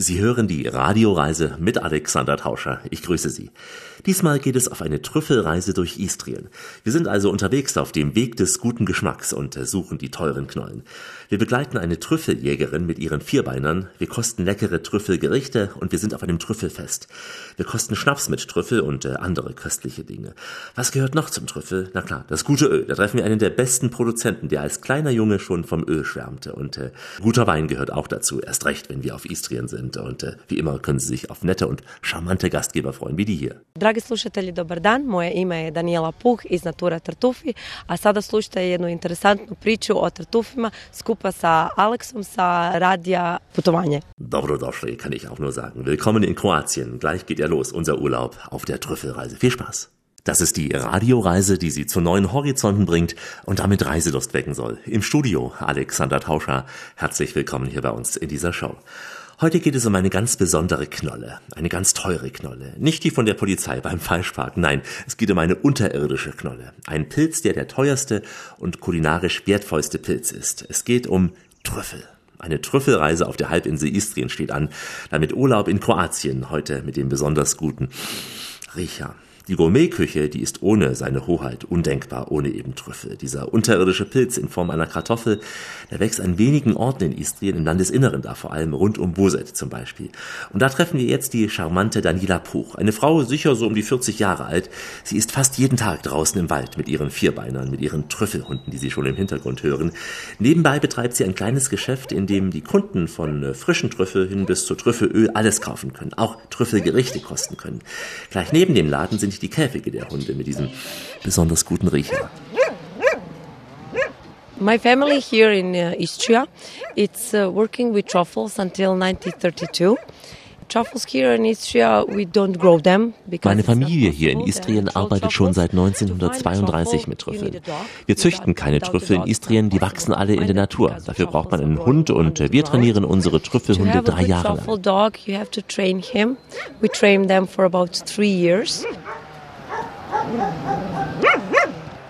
Sie hören die Radioreise mit Alexander Tauscher. Ich grüße Sie. Diesmal geht es auf eine Trüffelreise durch Istrien. Wir sind also unterwegs auf dem Weg des guten Geschmacks und suchen die teuren Knollen. Wir begleiten eine Trüffeljägerin mit ihren Vierbeinern, wir kosten leckere Trüffelgerichte und wir sind auf einem Trüffelfest. Wir kosten Schnaps mit Trüffel und äh, andere köstliche Dinge. Was gehört noch zum Trüffel? Na klar, das gute Öl. Da treffen wir einen der besten Produzenten, der als kleiner Junge schon vom Öl schwärmte. Und äh, guter Wein gehört auch dazu, erst recht, wenn wir auf Istrien sind. Und äh, wie immer können Sie sich auf nette und charmante Gastgeber freuen, wie die hier. Dragi slušatelji, dobar dan. Moje ime je Daniela Puh iz Natura Tartufi, a sada slušajte jednu interesantnu priču o tartufima skupa sa Aleksom sa Radija Putovanje. Dobrodošli, kann ich auch nur sagen. Willkommen in Kroatien. Gleich geht ja los, unser Urlaub auf der Trüffelreise. Viel Spaß. Das ist die Radioreise, die Sie zu neuen Horizonten bringt und damit Reiselust wecken soll. Im Studio Alexander Tauscher. Herzlich willkommen hier bei uns in dieser Show. Heute geht es um eine ganz besondere Knolle, eine ganz teure Knolle. Nicht die von der Polizei beim Falschparken, nein, es geht um eine unterirdische Knolle. Ein Pilz, der der teuerste und kulinarisch wertvollste Pilz ist. Es geht um Trüffel. Eine Trüffelreise auf der Halbinsel Istrien steht an, damit Urlaub in Kroatien, heute mit dem besonders guten Riecher. Die Gourmetküche, die ist ohne seine Hoheit undenkbar, ohne eben Trüffel. Dieser unterirdische Pilz in Form einer Kartoffel, der wächst an wenigen Orten in Istrien, im Landesinneren da vor allem, rund um Boset zum Beispiel. Und da treffen wir jetzt die charmante Daniela Puch, eine Frau sicher so um die 40 Jahre alt. Sie ist fast jeden Tag draußen im Wald mit ihren Vierbeinern, mit ihren Trüffelhunden, die Sie schon im Hintergrund hören. Nebenbei betreibt sie ein kleines Geschäft, in dem die Kunden von äh, frischen Trüffel hin bis zu Trüffelöl alles kaufen können, auch Trüffelgerichte kosten können. Gleich neben dem Laden sind die Käfige der Hunde mit diesem besonders guten Riecher. My family here in uh, Istria, it's uh, working with truffles until 1932. Truffles here in Istria, we don't grow them because Meine Familie hier in. Istrien arbeitet schon seit truffles, 1932 mit Trüffeln. Wir züchten keine Trüffel in Istrien, die wachsen alle in der. Natur. Dafür braucht man einen Hund und wir trainieren unsere Trüffelhunde drei Jahre lang.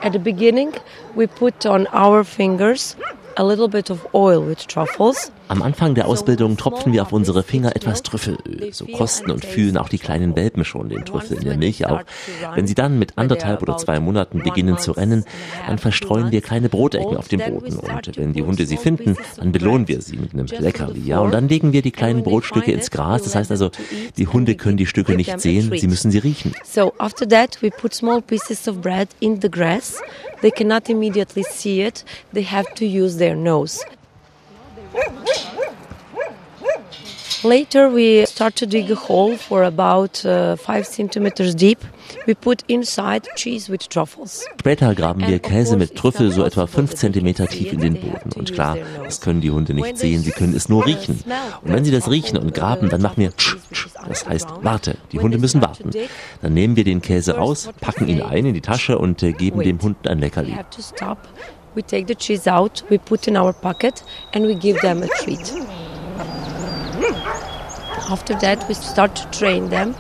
At the beginning, we put on our fingers a little bit of oil with truffles. Am Anfang der Ausbildung tropfen wir auf unsere Finger etwas Trüffelöl. So kosten und fühlen auch die kleinen Welpen schon den Trüffel in der Milch auch. Wenn sie dann mit anderthalb oder zwei Monaten beginnen zu rennen, dann verstreuen wir kleine Brotecken auf dem Boden. Und wenn die Hunde sie finden, dann belohnen wir sie mit einem Leckerli. Ja, und dann legen wir die kleinen Brotstücke ins Gras. Das heißt also, die Hunde können die Stücke nicht sehen, sie müssen sie riechen. So after that, we put small pieces of bread in the grass. They cannot immediately see it. They have to use their nose. Later, we start to dig a hole for about uh, five centimeters deep. We put inside cheese with truffles. Später graben wir Käse mit Trüffel so etwa fünf Zentimeter tief in den Boden. Und klar, das können die Hunde nicht sehen, sie können es nur riechen. Und wenn sie das riechen und graben, dann machen wir tsch, tsch. Das heißt, warte, die Hunde müssen warten. Dann nehmen wir den Käse raus, packen ihn ein in die Tasche und äh, geben dem Hund ein Leckerli. We take the cheese out, we put in our pocket, and we give them a treat. After that, we start to train them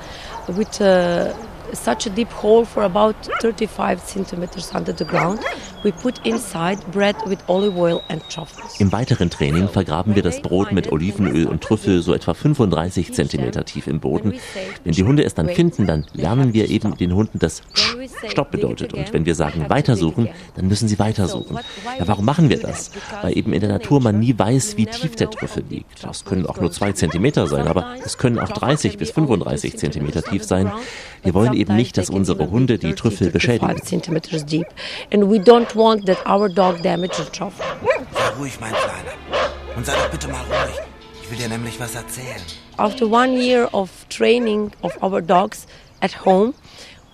with uh, such a deep hole for about 35 centimeters under the ground. We put inside bread with olive oil and truffles. Im weiteren Training vergraben wir das Brot mit Olivenöl und Trüffel so etwa 35 Zentimeter tief im Boden. Wenn die Hunde es dann finden, dann lernen wir eben den Hunden, dass Stopp bedeutet. Und wenn wir sagen weitersuchen, dann müssen sie weitersuchen. Ja, warum machen wir das? Weil eben in der Natur man nie weiß, wie tief der Trüffel liegt. Das können auch nur zwei Zentimeter sein, aber es können auch 30 bis 35 Zentimeter tief sein. Wir wollen eben nicht, dass unsere Hunde die Trüffel beschädigen. 5 centimeters deep. And we don't want that our dog damage the truffle. Sei ruhig, mein Kleiner. Und sei doch bitte mal ruhig. Ich will dir nämlich was erzählen. After one year of training of our dogs at home,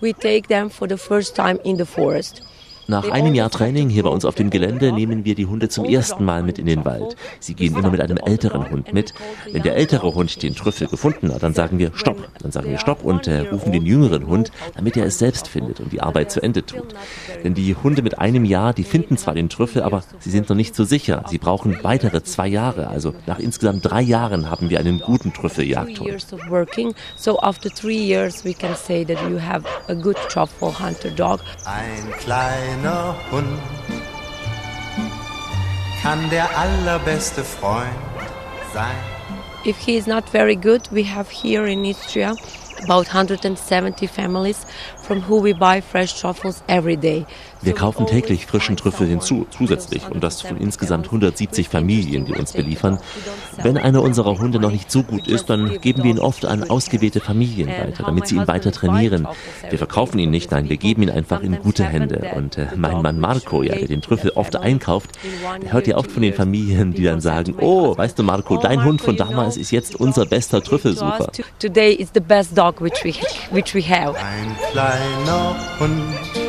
we take them for the first time in the forest. Nach einem Jahr Training hier bei uns auf dem Gelände nehmen wir die Hunde zum ersten Mal mit in den Wald. Sie gehen immer mit einem älteren Hund mit. Wenn der ältere Hund den Trüffel gefunden hat, dann sagen wir Stopp. Dann sagen wir Stopp und äh, rufen den jüngeren Hund, damit er es selbst findet und die Arbeit zu Ende tut. Denn die Hunde mit einem Jahr, die finden zwar den Trüffel, aber sie sind noch nicht so sicher. Sie brauchen weitere zwei Jahre. Also nach insgesamt drei Jahren haben wir einen guten Trüffeljagdhund. years of working, so after three years we can say that you have a good truffle hunter dog. Ein kleiner Hund kann der allerbeste Freund sein. If he is not very good, we have here in Istria about 170 families from who we buy fresh truffles every day. Wir kaufen täglich frischen Trüffel hinzu, zusätzlich, und das von insgesamt 170 Familien, die uns beliefern. Wenn einer unserer Hunde noch nicht so gut ist, dann geben wir ihn oft an ausgewählte Familien weiter, damit sie ihn weiter trainieren. Wir verkaufen ihn nicht, nein, wir geben ihn einfach in gute Hände. Und äh, mein Mann Marco, ja, der den Trüffel oft einkauft, der hört ja oft von den Familien, die dann sagen, oh, weißt du Marco, dein Hund von damals ist jetzt unser bester Trüffelsucher. Today is the best dog which we, which we have. Ein kleiner Hund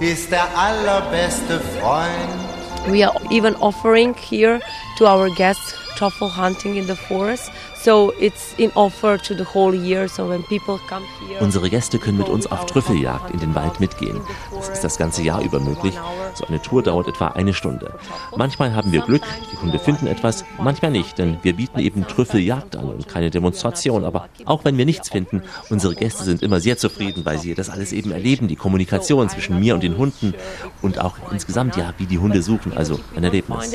ist der allerbeste Freund. We are even offering here to our guests truffle hunting in the forest. So it's in offer to the whole year. So when people come here, Unsere Gäste können mit uns auf Trüffeljagd in den Wald mitgehen. Das ist das ganze Jahr über möglich. So eine Tour dauert etwa eine Stunde. Manchmal haben wir Glück, die Hunde finden etwas, manchmal nicht, denn wir bieten eben Trüffeljagd an und keine Demonstration. Aber auch wenn wir nichts finden, unsere Gäste sind immer sehr zufrieden, weil sie das alles eben erleben, die Kommunikation zwischen mir und den Hunden und auch insgesamt ja, wie die Hunde suchen, also ein Erlebnis.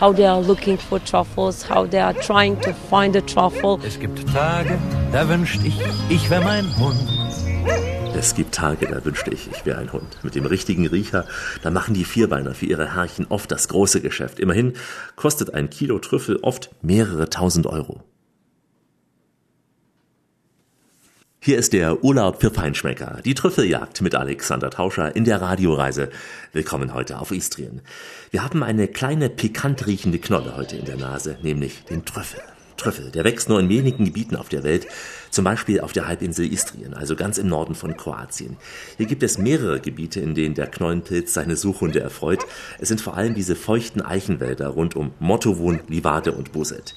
how they are looking for truffles, how they are trying to find a truffle. Es gibt Tage, da wünscht ich, ich wär mein Hund. Es gibt Tage, da wünschte ich, ich wäre ein Hund. Mit dem richtigen Riecher, da machen die Vierbeiner für ihre Herrchen oft das große Geschäft. Immerhin kostet ein Kilo Trüffel oft mehrere tausend Euro. Hier ist der Urlaub für Feinschmecker, die Trüffeljagd mit Alexander Tauscher in der Radioreise. Willkommen heute auf Istrien. Wir haben eine kleine pikant riechende Knolle heute in der Nase, nämlich den Trüffel. Trüffel, der wächst nur in wenigen Gebieten auf der Welt, zum Beispiel auf der Halbinsel Istrien, also ganz im Norden von Kroatien. Hier gibt es mehrere Gebiete, in denen der Knollenpilz seine Suchhunde erfreut. Es sind vor allem diese feuchten Eichenwälder rund um Motovun, Livade und Buset.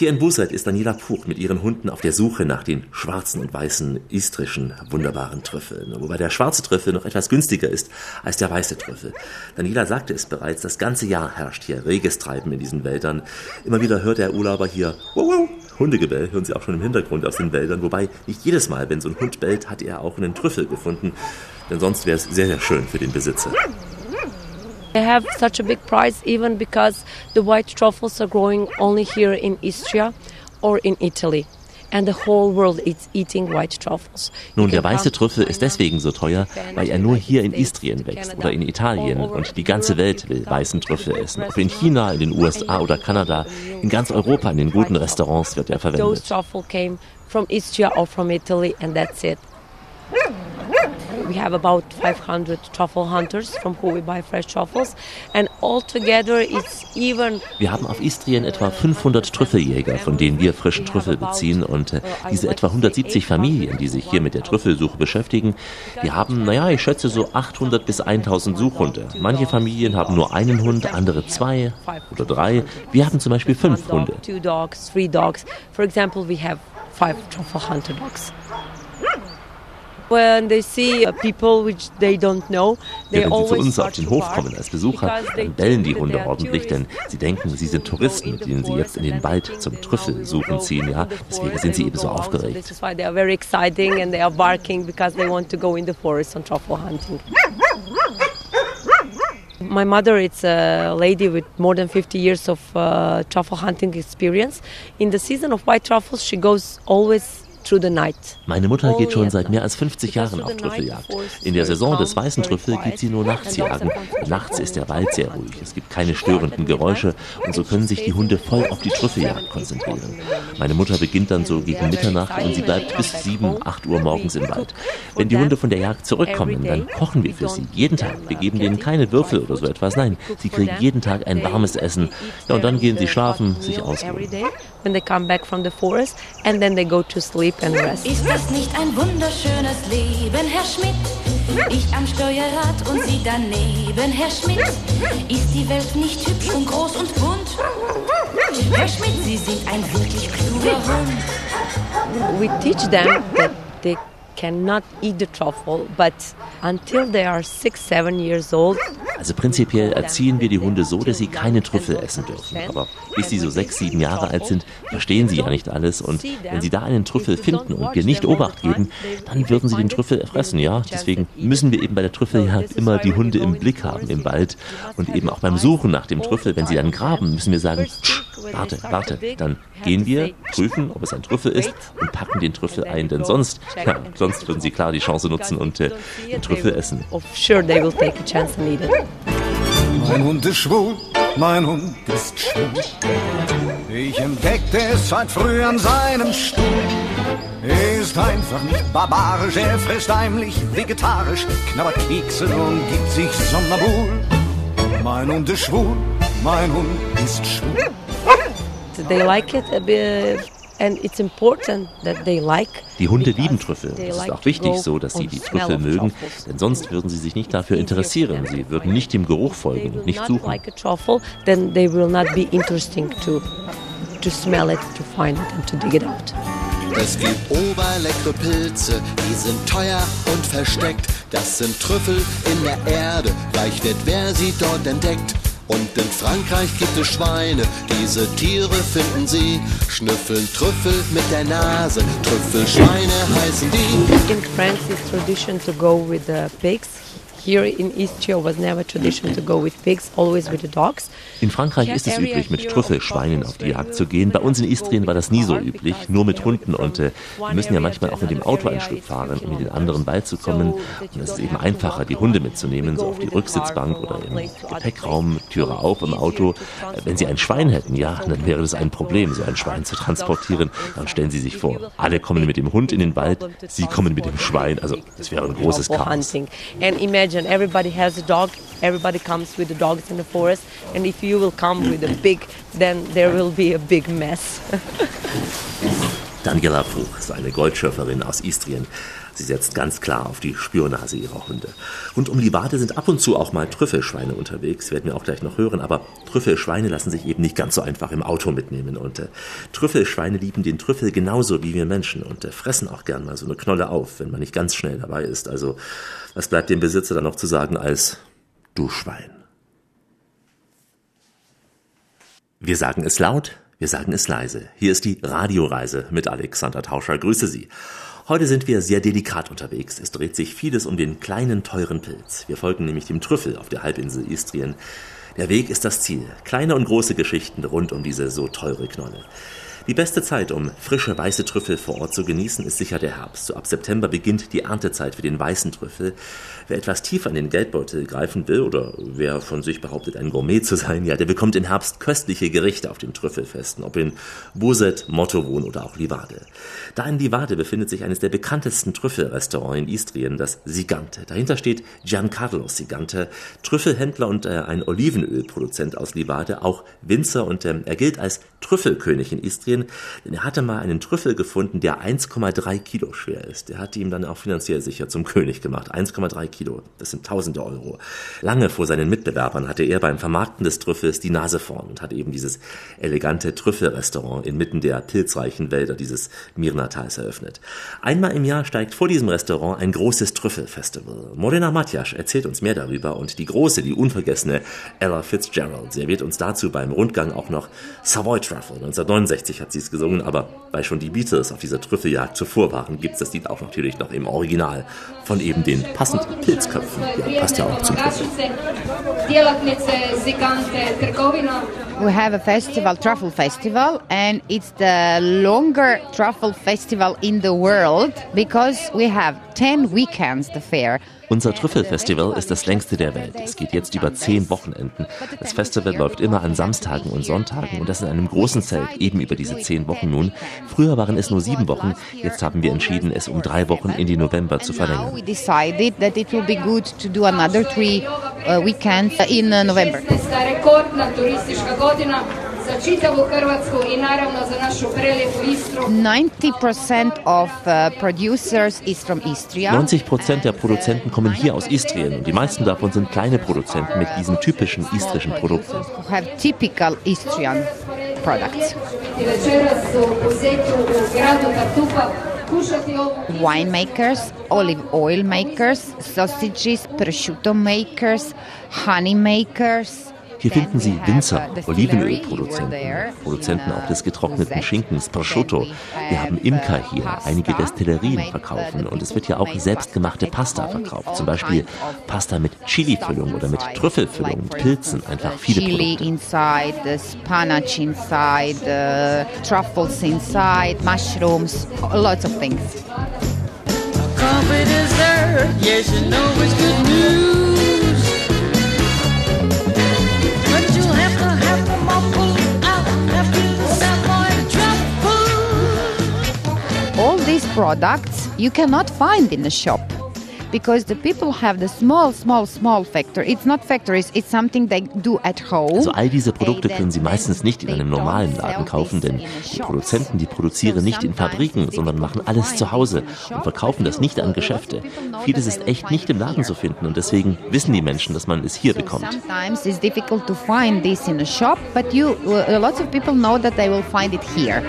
Hier in Buset ist Daniela Puch mit ihren Hunden auf der Suche nach den schwarzen und weißen istrischen wunderbaren Trüffeln. Wobei der schwarze Trüffel noch etwas günstiger ist als der weiße Trüffel. Daniela sagte es bereits, das ganze Jahr herrscht hier reges Treiben in diesen Wäldern. Immer wieder hört der Urlauber hier wow, wow, Hundegebell, hören Sie auch schon im Hintergrund aus den Wäldern. Wobei nicht jedes Mal, wenn so ein Hund bellt, hat er auch einen Trüffel gefunden. Denn sonst wäre es sehr, sehr schön für den Besitzer. They have such a big price even because the white truffles are growing only here in Istria or in Italy. And the whole world is eating white truffles. Nun, der weiße Trüffel ist deswegen so teuer, weil er nur hier in Istrien wächst oder in Italien und die ganze. Welt will weißen Trüffel essen. Ob in China, in den USA oder Kanada, in ganz Europa, in den guten Restaurants wird er Those verwendet. truffle came from Istria or from Italy, and that's it. We have about 500 truffle hunters from who we buy fresh truffles, and altogether it's even Wir haben auf Istrien etwa 500 Trüffeljäger, von denen wir frischen Trüffel beziehen und äh, diese etwa 170 Familien, die sich hier mit der Trüffelsuche beschäftigen, die haben, naja, ich schätze so 800 bis 1000 Suchhunde. Manche Familien haben nur einen Hund, andere zwei oder drei. Wir haben zum Beispiel fünf one Hunde. two dogs, three dogs. For example, we have five truffle hunter dogs. Wenn sie zu uns auf den Hof kommen als Besucher, dann bellen die Hunde ordentlich, denn sie denken, sie sind Touristen, mit denen sie jetzt in den Wald zum Trüffelsuchen ziehen, ja. Deswegen sind sie eben so aufgeregt. My mother is a lady with more than 50 years of uh, truffle hunting experience. In the season of white truffles, she goes always. Meine Mutter geht schon seit mehr als 50 Jahren auf Trüffeljagd. In der Saison des weißen Trüffel geht sie nur nachts jagen. Nachts ist der Wald sehr ruhig, es gibt keine störenden Geräusche und so können sich die Hunde voll auf die Trüffeljagd konzentrieren. Meine Mutter beginnt dann so gegen Mitternacht und sie bleibt bis 7, 8 Uhr morgens im Wald. Wenn die Hunde von der Jagd zurückkommen, dann kochen wir für sie. Jeden Tag. Wir geben denen keine Würfel oder so etwas. Nein, sie kriegen jeden Tag ein warmes Essen. Ja, und dann gehen sie schlafen, sich ausruhen. When they come back from the forest and then they go to sleep and rest. Ist das nicht ein wunderschönes Leben, Herr Schmidt? Ich am Steuerrad und Sie daneben, Herr Schmidt. Ist die Welt nicht hübsch und groß und bunt? Herr Schmidt, Sie sind ein wirklich kluger Hund. We teach them that they cannot eat the truffle, but until they are six, seven years old, Also prinzipiell erziehen wir die Hunde so, dass sie keine Trüffel essen dürfen. Aber bis sie so sechs, sieben Jahre alt sind, verstehen sie ja nicht alles. Und wenn sie da einen Trüffel finden und wir nicht Obacht geben, dann würden sie den Trüffel erfressen, ja. Deswegen müssen wir eben bei der Trüffeljagd immer die Hunde im Blick haben im Wald. Und eben auch beim Suchen nach dem Trüffel, wenn sie dann graben, müssen wir sagen, "Tsch, warte, warte. Dann gehen wir, prüfen, ob es ein Trüffel ist und packen den Trüffel ein, denn sonst, ja, sonst würden sie klar die Chance nutzen und äh, den Trüffel essen. Mein Hund ist schwul, mein Hund ist schwul. Ich entdeckte es seit früh an seinem Stuhl. Er ist einfach nicht barbarisch, er frisst heimlich vegetarisch, knabbert Kekse und gibt sich Somnambul. Mein Hund ist schwul, mein Hund ist schwul. They like it a bit. And it's important that they like die Hunde lieben Trüffel. Es ist auch wichtig so, dass sie die Trüffel mögen, denn sonst würden sie sich nicht dafür interessieren. Sie würden nicht dem Geruch folgen und nicht suchen. Then they will not be interesting to to smell it, to find it and to dig it out. Es gibt oberleckere Pilze, die sind teuer und versteckt. Das sind Trüffel in der Erde, reich wird wer sie dort entdeckt. Und in Frankreich gibt es Schweine, diese Tiere finden sie, schnüffeln Trüffel mit der Nase, Trüffelschweine heißen die. In France it's tradition to go with the pigs in Istria was never tradition to go with pigs, always with the dogs. In Frankreich ist es üblich, mit Trüffelschweinen auf die Jagd zu gehen. Bei uns in Istrien war das nie so üblich, nur mit Hunden. Und äh, wir müssen ja manchmal auch mit dem Auto ein Stück fahren, um mit den anderen beizukommen. Und es ist eben einfacher, die Hunde mitzunehmen, so auf die Rücksitzbank oder im Gepäckraum, Türe auf im Auto. Äh, wenn Sie ein Schwein hätten, ja, dann wäre das ein Problem, so ein Schwein zu transportieren. Dann stellen Sie sich vor, alle kommen mit dem Hund in den Wald, Sie kommen mit dem Schwein. Also es wäre ein großes Chaos imagine everybody has a dog, everybody comes with the dogs in the forest, and if you will come with a pig, then there will be a big mess. Daniela ist eine Goldschürferin aus Istrien. Sie setzt ganz klar auf die Spürnase ihrer Hunde. Rund um die Wade sind ab und zu auch mal Trüffelschweine unterwegs, werden wir auch gleich noch hören, aber Trüffelschweine lassen sich eben nicht ganz so einfach im Auto mitnehmen. Und äh, Trüffelschweine lieben den Trüffel genauso wie wir Menschen und äh, fressen auch gern mal so eine Knolle auf, wenn man nicht ganz schnell dabei ist. Also was bleibt dem Besitzer dann noch zu sagen als du Schwein? Wir sagen es laut, wir sagen es leise. Hier ist die Radioreise mit Alexander Tauscher. Grüße Sie. Heute sind wir sehr delikat unterwegs. Es dreht sich vieles um den kleinen, teuren Pilz. Wir folgen nämlich dem Trüffel auf der Halbinsel Istrien. Der Weg ist das Ziel. Kleine und große Geschichten rund um diese so teure Knolle. Die beste Zeit, um frische weiße Trüffel vor Ort zu genießen, ist sicher der Herbst. So ab September beginnt die Erntezeit für den weißen Trüffel. Wer etwas tiefer in den Geldbeutel greifen will oder wer von sich behauptet, ein Gourmet zu sein, ja, der bekommt im Herbst köstliche Gerichte auf den Trüffelfesten, ob in Buset, Mottowohn oder auch Livade. Da in Livade befindet sich eines der bekanntesten Trüffelrestaurants in Istrien, das Sigante. Dahinter steht Giancarlo Sigante, Trüffelhändler und äh, ein Olivenölproduzent aus Livade, auch Winzer und äh, er gilt als Trüffelkönig in Istrien, denn er hatte mal einen Trüffel gefunden, der 1,3 Kilo schwer ist. Der hat ihm dann auch finanziell sicher zum König gemacht. 1,3 Kilo, das sind tausende Euro. Lange vor seinen Mitbewerbern hatte er beim Vermarkten des Trüffels die Nase vorn und hat eben dieses elegante Trüffelrestaurant inmitten der pilzreichen Wälder dieses Mirnatals eröffnet. Einmal im Jahr steigt vor diesem Restaurant ein großes Trüffelfestival. Morena Matjasch erzählt uns mehr darüber und die große, die unvergessene Ella Fitzgerald serviert uns dazu beim Rundgang auch noch Savoy Truffle. 1969 hat sie es gesungen, aber weil schon die Beatles auf dieser Trüffeljagd zuvor waren, gibt es das Lied auch natürlich noch im Original von eben den passend Pilzköpfen. Ja, passt ja auch zum Trüffel. We have a festival, Truffle Festival, and it's the longer truffle festival in the world because we have 10 weekends the fair. Unser Trüffelfestival ist das längste der Welt. Es geht jetzt über zehn Wochenenden. Das Festival läuft immer an Samstagen und Sonntagen und das in einem großen Zelt, eben über diese zehn Wochen nun. Früher waren es nur sieben Wochen, jetzt haben wir entschieden, es um drei Wochen in die November zu verlängern. We decided to do another three uh, weekends in uh, November. 90% of uh, producers is from Istria. 90 Prozent der Produzenten kommen hier aus Istrien und die meisten davon sind kleine Produzenten mit diesen typischen istrischen Produkten. Who have typical Istrian products. Winemakers, olive oil makers, sausages, prosciutto makers, honey makers, Hier finden Sie Winzer, Olivenölproduzenten, Produzenten auch des getrockneten Schinkens, Prosciutto. Wir haben Imker hier, einige Destillerien verkaufen und es wird ja auch selbstgemachte Pasta verkauft. Zum Beispiel Pasta mit Chili-Füllung oder mit Trüffelfüllung, mit Pilzen, einfach viele Chili Produkte. inside, the spinach inside, the truffles inside, mushrooms, lots of things. Coffee dessert, yes, you know it's good news. These products you cannot find in the shop because the people have the small, small, small factory. It's not factories, it's something they do at home. Also all diese Produkte können Sie meistens nicht in einem normalen Laden kaufen, denn die Produzenten, die produzieren nicht in Fabriken, sondern machen alles zu Hause und verkaufen das nicht an Geschäfte. Vieles ist echt nicht im Laden zu finden und deswegen wissen die Menschen, dass man es hier bekommt. Sometimes it's difficult to find this in a shop, but you, uh, lots of people know that they will find it here.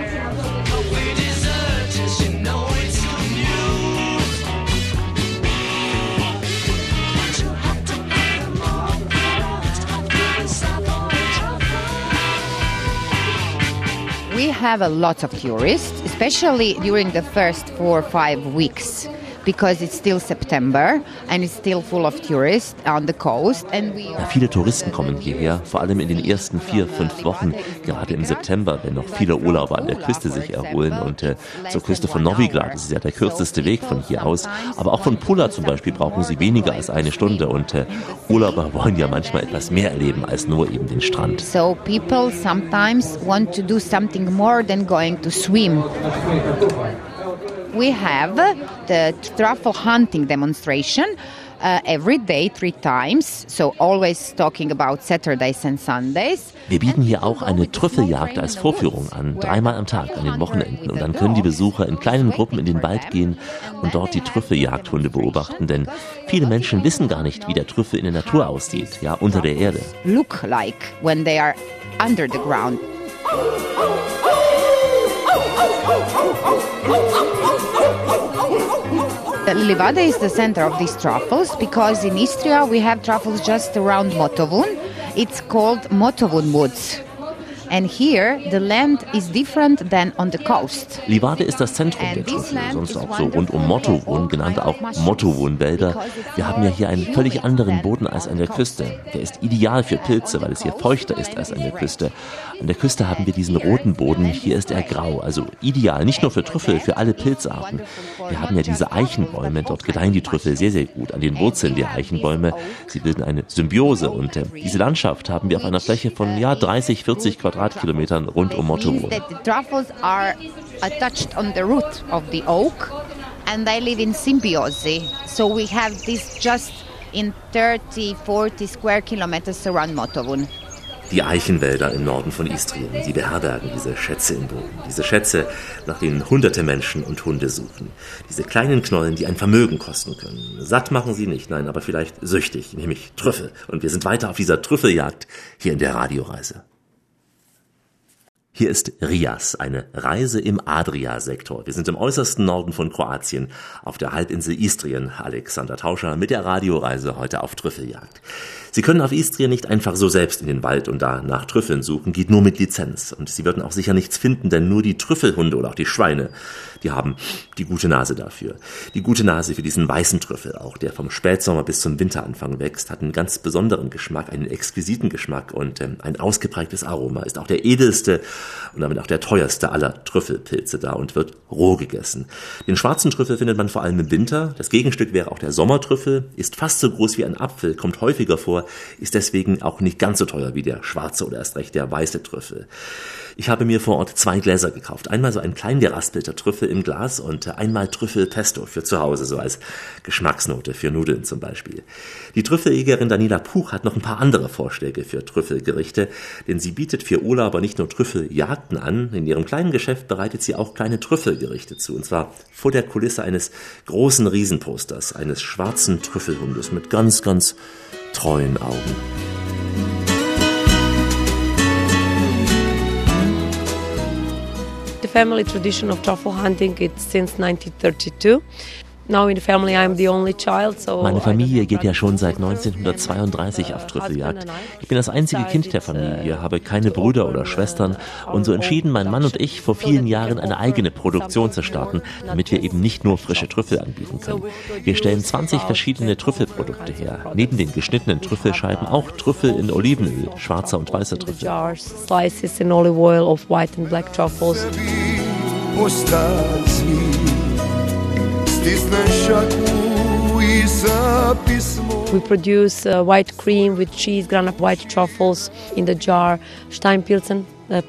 Have a lot of tourists, especially during the first four or five weeks. Because it's still September and it's still full of tourists on the coast. And we Ja, viele Touristen kommen hierher, vor allem in den ersten vier, fünf Wochen, gerade im September, wenn noch viele Urlauber an der Küste sich erholen. Und äh, zur Küste von Novigrad das ist ja der kürzeste Weg von hier aus. Aber auch von Pula zum Beispiel brauchen sie weniger als eine Stunde. Und äh, Urlauber wollen ja manchmal etwas mehr erleben als nur eben den Strand. So people sometimes want to do something more than going to swim. We have the truffle hunting demonstration uh, every day, three times. So always talking about Saturdays and Sundays. Wir bieten hier auch eine Trüffeljagd als Vorführung an, dreimal am Tag an den Wochenenden. Und dann können die Besucher in kleinen Gruppen in den Wald gehen und dort die Trüffeljagdhunde beobachten. Denn viele Menschen wissen gar nicht, wie der Trüffel in der Natur aussieht, ja, unter der Erde. Look like when they are under the ground. The Livada is the center of these truffles because in Istria we have truffles just around Motovun. It's called Motovun Woods. And here the land is different than on the coast. Livade ist das Zentrum der Trüffel, sonst auch so rund um Mottowun, genannt auch Mottowun-Wälder. Wir haben ja hier einen völlig anderen Boden als an der Küste. Der ist ideal für Pilze, weil es hier feuchter ist als an der Küste. An der Küste haben wir diesen roten Boden, hier ist er grau, also ideal, nicht nur für Trüffel, für alle Pilzarten. Wir haben ja diese Eichenbäume, dort gedeihen die Trüffel sehr, sehr gut. An den Wurzeln der Eichenbäume, sie bilden eine Symbiose und äh, diese Landschaft haben wir auf einer Fläche von ja 30, 40 Quadratkilometern rund um means Mottowun. that the truffles are attached on the root of the oak and they live in symbiosis. So we have this just in 30, 40 square kilometers around Motovun. Die Eichenwälder im Norden von Istrien, die beherbergen diese Schätze im Boden. Diese Schätze, nach denen hunderte Menschen und Hunde suchen. Diese kleinen Knollen, die ein Vermögen kosten können. Satt machen sie nicht, nein, aber vielleicht süchtig, nämlich Trüffel. Und wir sind weiter auf dieser Trüffeljagd hier in der Radioreise. Hier ist Rias, eine Reise im Adria-Sektor. Wir sind im äußersten Norden von Kroatien, auf der Halbinsel Istrien. Alexander Tauscher mit der Radioreise heute auf Trüffeljagd. Sie können auf Istrien nicht einfach so selbst in den Wald und da nach Trüffeln suchen, geht nur mit Lizenz. Und Sie würden auch sicher nichts finden, denn nur die Trüffelhunde oder auch die Schweine, die haben die gute Nase dafür. Die gute Nase für diesen weißen Trüffel, auch der vom Spätsommer bis zum Winteranfang wächst, hat einen ganz besonderen Geschmack, einen exquisiten Geschmack und ähm, ein ausgeprägtes Aroma. Ist auch der edelste und damit auch der teuerste aller Trüffelpilze da und wird roh gegessen. Den schwarzen Trüffel findet man vor allem im Winter. Das Gegenstück wäre auch der Sommertrüffel, ist fast so groß wie ein Apfel, kommt häufiger vor, ist deswegen auch nicht ganz so teuer wie der schwarze oder erst recht der weiße Trüffel. Ich habe mir vor Ort zwei Gläser gekauft. Einmal so ein klein geraspelter Trüffel im Glas und einmal Trüffelpesto für zu Hause, so als Geschmacksnote für Nudeln zum Beispiel. Die Trüffeljägerin Daniela Puch hat noch ein paar andere Vorschläge für Trüffelgerichte, denn sie bietet für Urlauber nicht nur Trüffeljagden an, in ihrem kleinen Geschäft bereitet sie auch kleine Trüffelgerichte zu, und zwar vor der Kulisse eines großen Riesenposters, eines schwarzen Trüffelhundes mit ganz, ganz treuen Augen. Family tradition of truffle hunting it's since 1932. Now in the family I'm the only child, so Meine Familie geht ja schon seit 1932 auf Trüffeljagd. Ich bin das einzige Kind der Familie, habe keine Brüder oder Schwestern und so entschieden mein Mann und ich vor vielen Jahren eine eigene Produktion zu starten, damit wir eben nicht nur frische Trüffel anbieten können. Wir stellen 20 verschiedene Trüffelprodukte her. Neben den geschnittenen Trüffelscheiben auch Trüffel in Olivenöl, schwarzer und weißer Trüffel. jars, slices in olive oil of white and black truffles. We produce uh, white cream with cheese, ground white truffles in the jar, Steinpilzen, uh,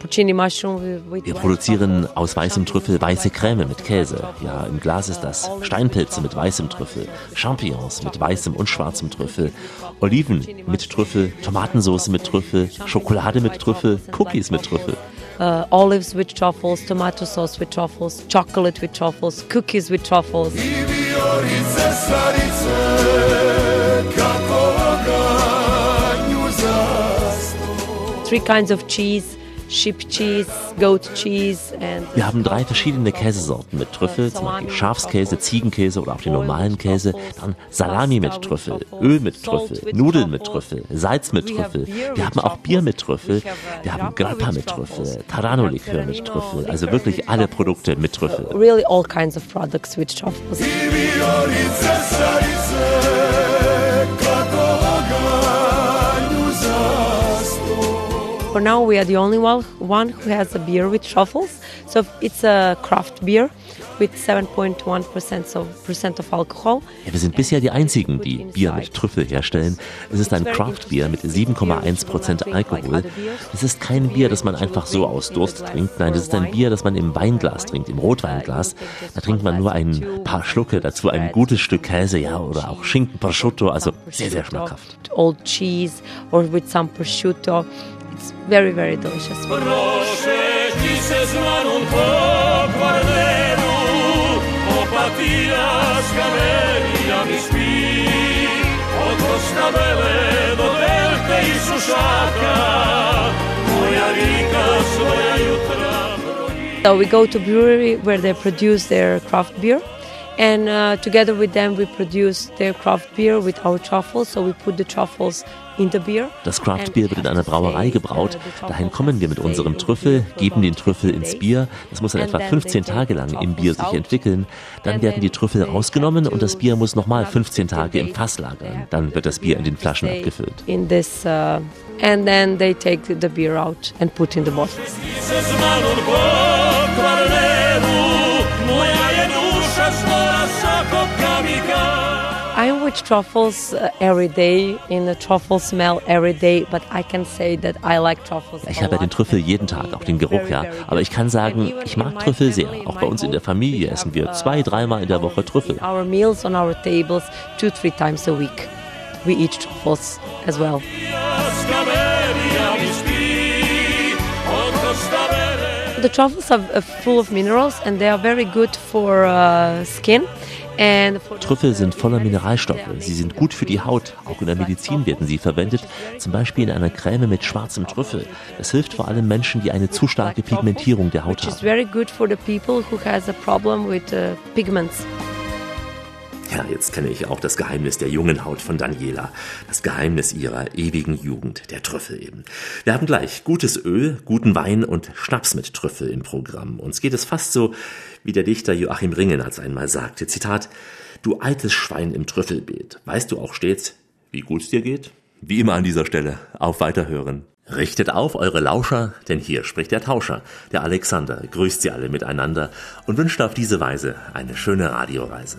Wir produzieren aus weißem Trüffel weiße Creme mit Käse. Ja, im Glas ist das. Steinpilze mit weißem Trüffel, Champignons mit weißem und schwarzem Trüffel, Oliven mit Trüffel, Tomatensauce mit Trüffel, Schokolade mit Trüffel, Cookies mit Trüffel. Uh, olives with truffles, tomato sauce with truffles, chocolate with truffles, cookies with truffles. Three kinds of cheese, sheep cheese, goat cheese, and Wir haben drei verschiedene Käsesorten mit Trüffel, zum Beispiel Schafskäse, Ziegenkäse oder auch den normalen Käse, dann Salami mit Trüffel, Öl mit Trüffel, Nudeln mit Trüffel, Salz mit Trüffel. Wir haben auch Bier mit Trüffel, wir haben Grappa mit Trüffel, Tarano-Likör mit Trüffel, also wirklich alle Produkte mit Trüffel. really all kinds of products with truffles. For now, we are the only one, one who has a beer with truffles. So it's a craft beer with 7.1% of, percent of alcohol. Ja, wir sind bisher die einzigen, die Bier mit Trüffel herstellen. Es ist ein Craft-Bier mit 7,1% Alkohol. Es ist kein Bier, das man einfach so aus Durst trinkt. Nein, das ist ein Bier, das man im Weinglas trinkt, im Rotweinglas. Da trinkt man nur ein paar Schlucke, dazu ein gutes Stück Käse, ja, oder auch Schinken, Prosciutto, also sehr, sehr schmackhaft. Old cheese or with some prosciutto. It's very, very delicious. Prošeći se zvanom po kvarneru Opatija s kamerijami spi Od Kostavele do Delte i Sušaka Moja rika svoja jutra broji So we go to brewery where they produce their craft beer. And uh, together with them, we produce their craft beer with our truffles. So we put the truffles in the beer. Das Craft-Bier wird in einer Brauerei gebraut. Dahin kommen wir mit unserem Trüffel, geben den Trüffel ins Bier. Das muss dann etwa 15 Tage lang im Bier sich entwickeln. Dann werden die Trüffel rausgenommen und das Bier muss nochmal 15 Tage im Fass lagern. Dann wird das Bier in den Flaschen abgefüllt. Uh, and then they take the beer out and put in the bottles. With truffles uh, every day, in the truffle smell every day, but I can say that I like truffles. Ich habe ja den. Trüffel jeden Tag, auch den Geruch, ja. Aber ich kann sagen, ich mag Trüffel sehr. Auch bei uns in der Familie essen wir zwei, dreimal in der Woche Trüffel. Our meals on our tables two, three times a week. We eat truffles as well. The truffles are uh, full of minerals and they are very good for uh, skin. Trüffel sind voller Mineralstoffe. Sie sind gut für die Haut. Auch in der Medizin werden sie verwendet. Zum Beispiel in einer Creme mit schwarzem Trüffel. Das hilft vor allem Menschen, die eine zu starke Pigmentierung der Haut haben. very good for the people who has a problem with uh, pigments. Ja, jetzt kenne ich auch das Geheimnis der jungen Haut von Daniela. Das Geheimnis ihrer ewigen Jugend, der Trüffel eben. Wir haben gleich gutes Öl, guten Wein und Schnaps mit Trüffel im Programm. Uns geht es fast so, wie der Dichter Joachim Ringelnatz einmal sagte. Zitat, du altes Schwein im Trüffelbeet, weißt du auch stets, wie gut es dir geht? Wie immer an dieser Stelle, auf Weiterhören. Richtet auf eure Lauscher, denn hier spricht der Tauscher. Der Alexander grüßt sie alle miteinander und wünscht auf diese Weise eine schöne Radioreise.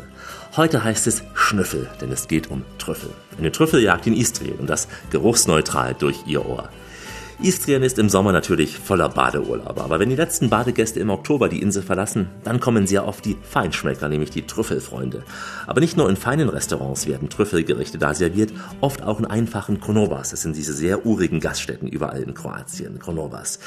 Heute heißt es Schnüffel, denn es geht um Trüffel. Eine Trüffeljagd in Istrien und das geruchsneutral durch ihr Ohr. Istrien ist im Sommer natürlich voller Badeurlaub, aber wenn die letzten Badegäste im Oktober die Insel verlassen, dann kommen sehr oft die Feinschmecker, nämlich die Trüffelfreunde. Aber nicht nur in feinen Restaurants werden Trüffelgerichte da serviert, oft auch in einfachen Konovas. Das sind diese sehr urigen Gaststätten überall in Kroatien, Konovas.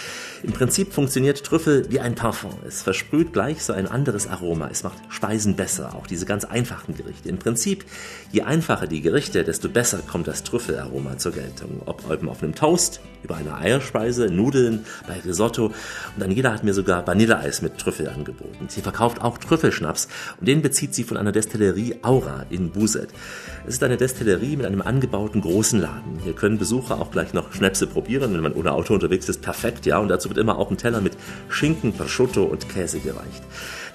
Im Prinzip funktioniert Trüffel wie ein Parfum. Es versprüht gleich so ein anderes Aroma. Es macht Speisen besser, auch diese ganz einfachen Gerichte. Im Prinzip, je einfacher die Gerichte, desto besser kommt das Trüffelaroma zur Geltung. Ob eben auf einem Toast, über Eierspeise, Nudeln, bei Risotto und Daniela hat mir sogar Vanilleeis mit Trüffel angeboten. Sie verkauft auch Trüffelschnaps und den bezieht sie von einer Destillerie Aura in Buset. Es ist eine Destillerie mit einem angebauten großen Laden. Hier können Besucher auch gleich noch Schnäpse probieren, wenn man ohne Auto unterwegs ist. Perfekt, ja. Und dazu wird immer auch ein Teller mit Schinken, Prosciutto und Käse gereicht.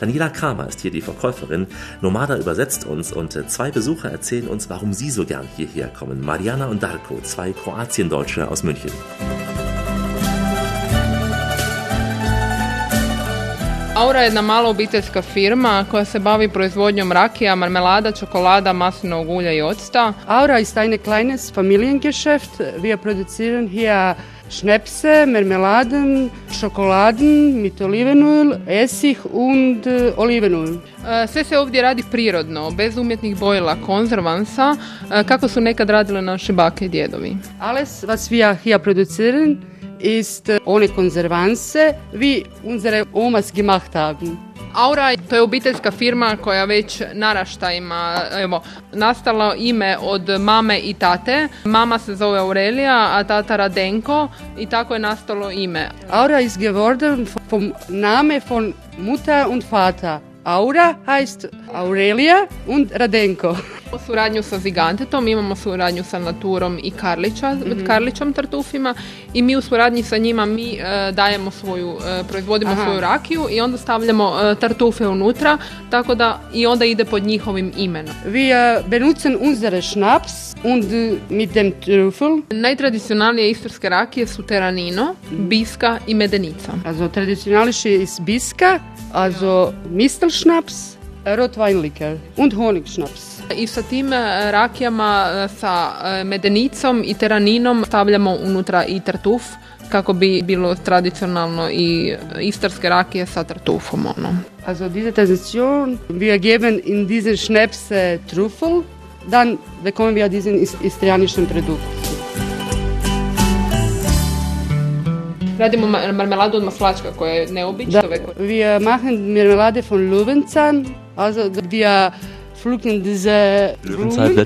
Daniela Kramer ist hier die Verkäuferin. Nomada übersetzt uns und zwei Besucher erzählen uns, warum sie so gern hierher kommen. Mariana und Darko, zwei Kroatiendeutsche aus München. Aura je jedna mala obiteljska firma koja se bavi proizvodnjom rakija, marmelada, čokolada, maslinovog ulja i octa. Aura ist eine kleines Familiengeschäft. Wir produzieren hier Schnäpse, Marmeladen, Schokoladen mit Olivenöl, Essig und äh, Olivenöl. E, Sve se ovdje radi prirodno, bez umjetnih bojila, konzervansa, e, kako su nekad radile naše bake i djedovi. Alles, was wir hier produzieren, ist äh, ohne Konservanze, wie unsere Omas gemacht haben. Aura to je obiteljska firma koja već naraštajima evo, nastalo ime od mame i tate. Mama se zove Aurelija, a tata Radenko i tako je nastalo ime. Aura ist geworden vom Name von Mutter und Vater. Aura heißt Aurelia und Radenko. Suradnju sa Zigantetom, imamo suradnju sa Naturom i Karlića, Karlićom tartufima i mi u suradnji sa njima mi e, dajemo svoju, e, proizvodimo Aha. svoju rakiju i onda stavljamo e, tartufe unutra, tako da i onda ide pod njihovim imenom. Wir benutzen unsere Schnaps und äh, mit dem Trüffel. Najtradicionalnije istarske rakije su teranino, biska i medenica. Also traditionalische ist Biska, also Mistelschnaps, Rotweinlikör und Honigschnaps. I sa tim e, rakijama, e, sa e, medenicom i teraninom stavljamo unutra i tartuf kako bi bilo tradicionalno i istarske rakije sa tartufom. Ono. Also diese Tradition, wir geben in diesen Schnaps Trüffel, dann bekommen wir diesen is- istrianischen Produkt. Radimo ma- marmeladu od maslačka koja je neobična. Da, wir machen Marmelade von Löwenzahn, also wir pflücken diese Blumen.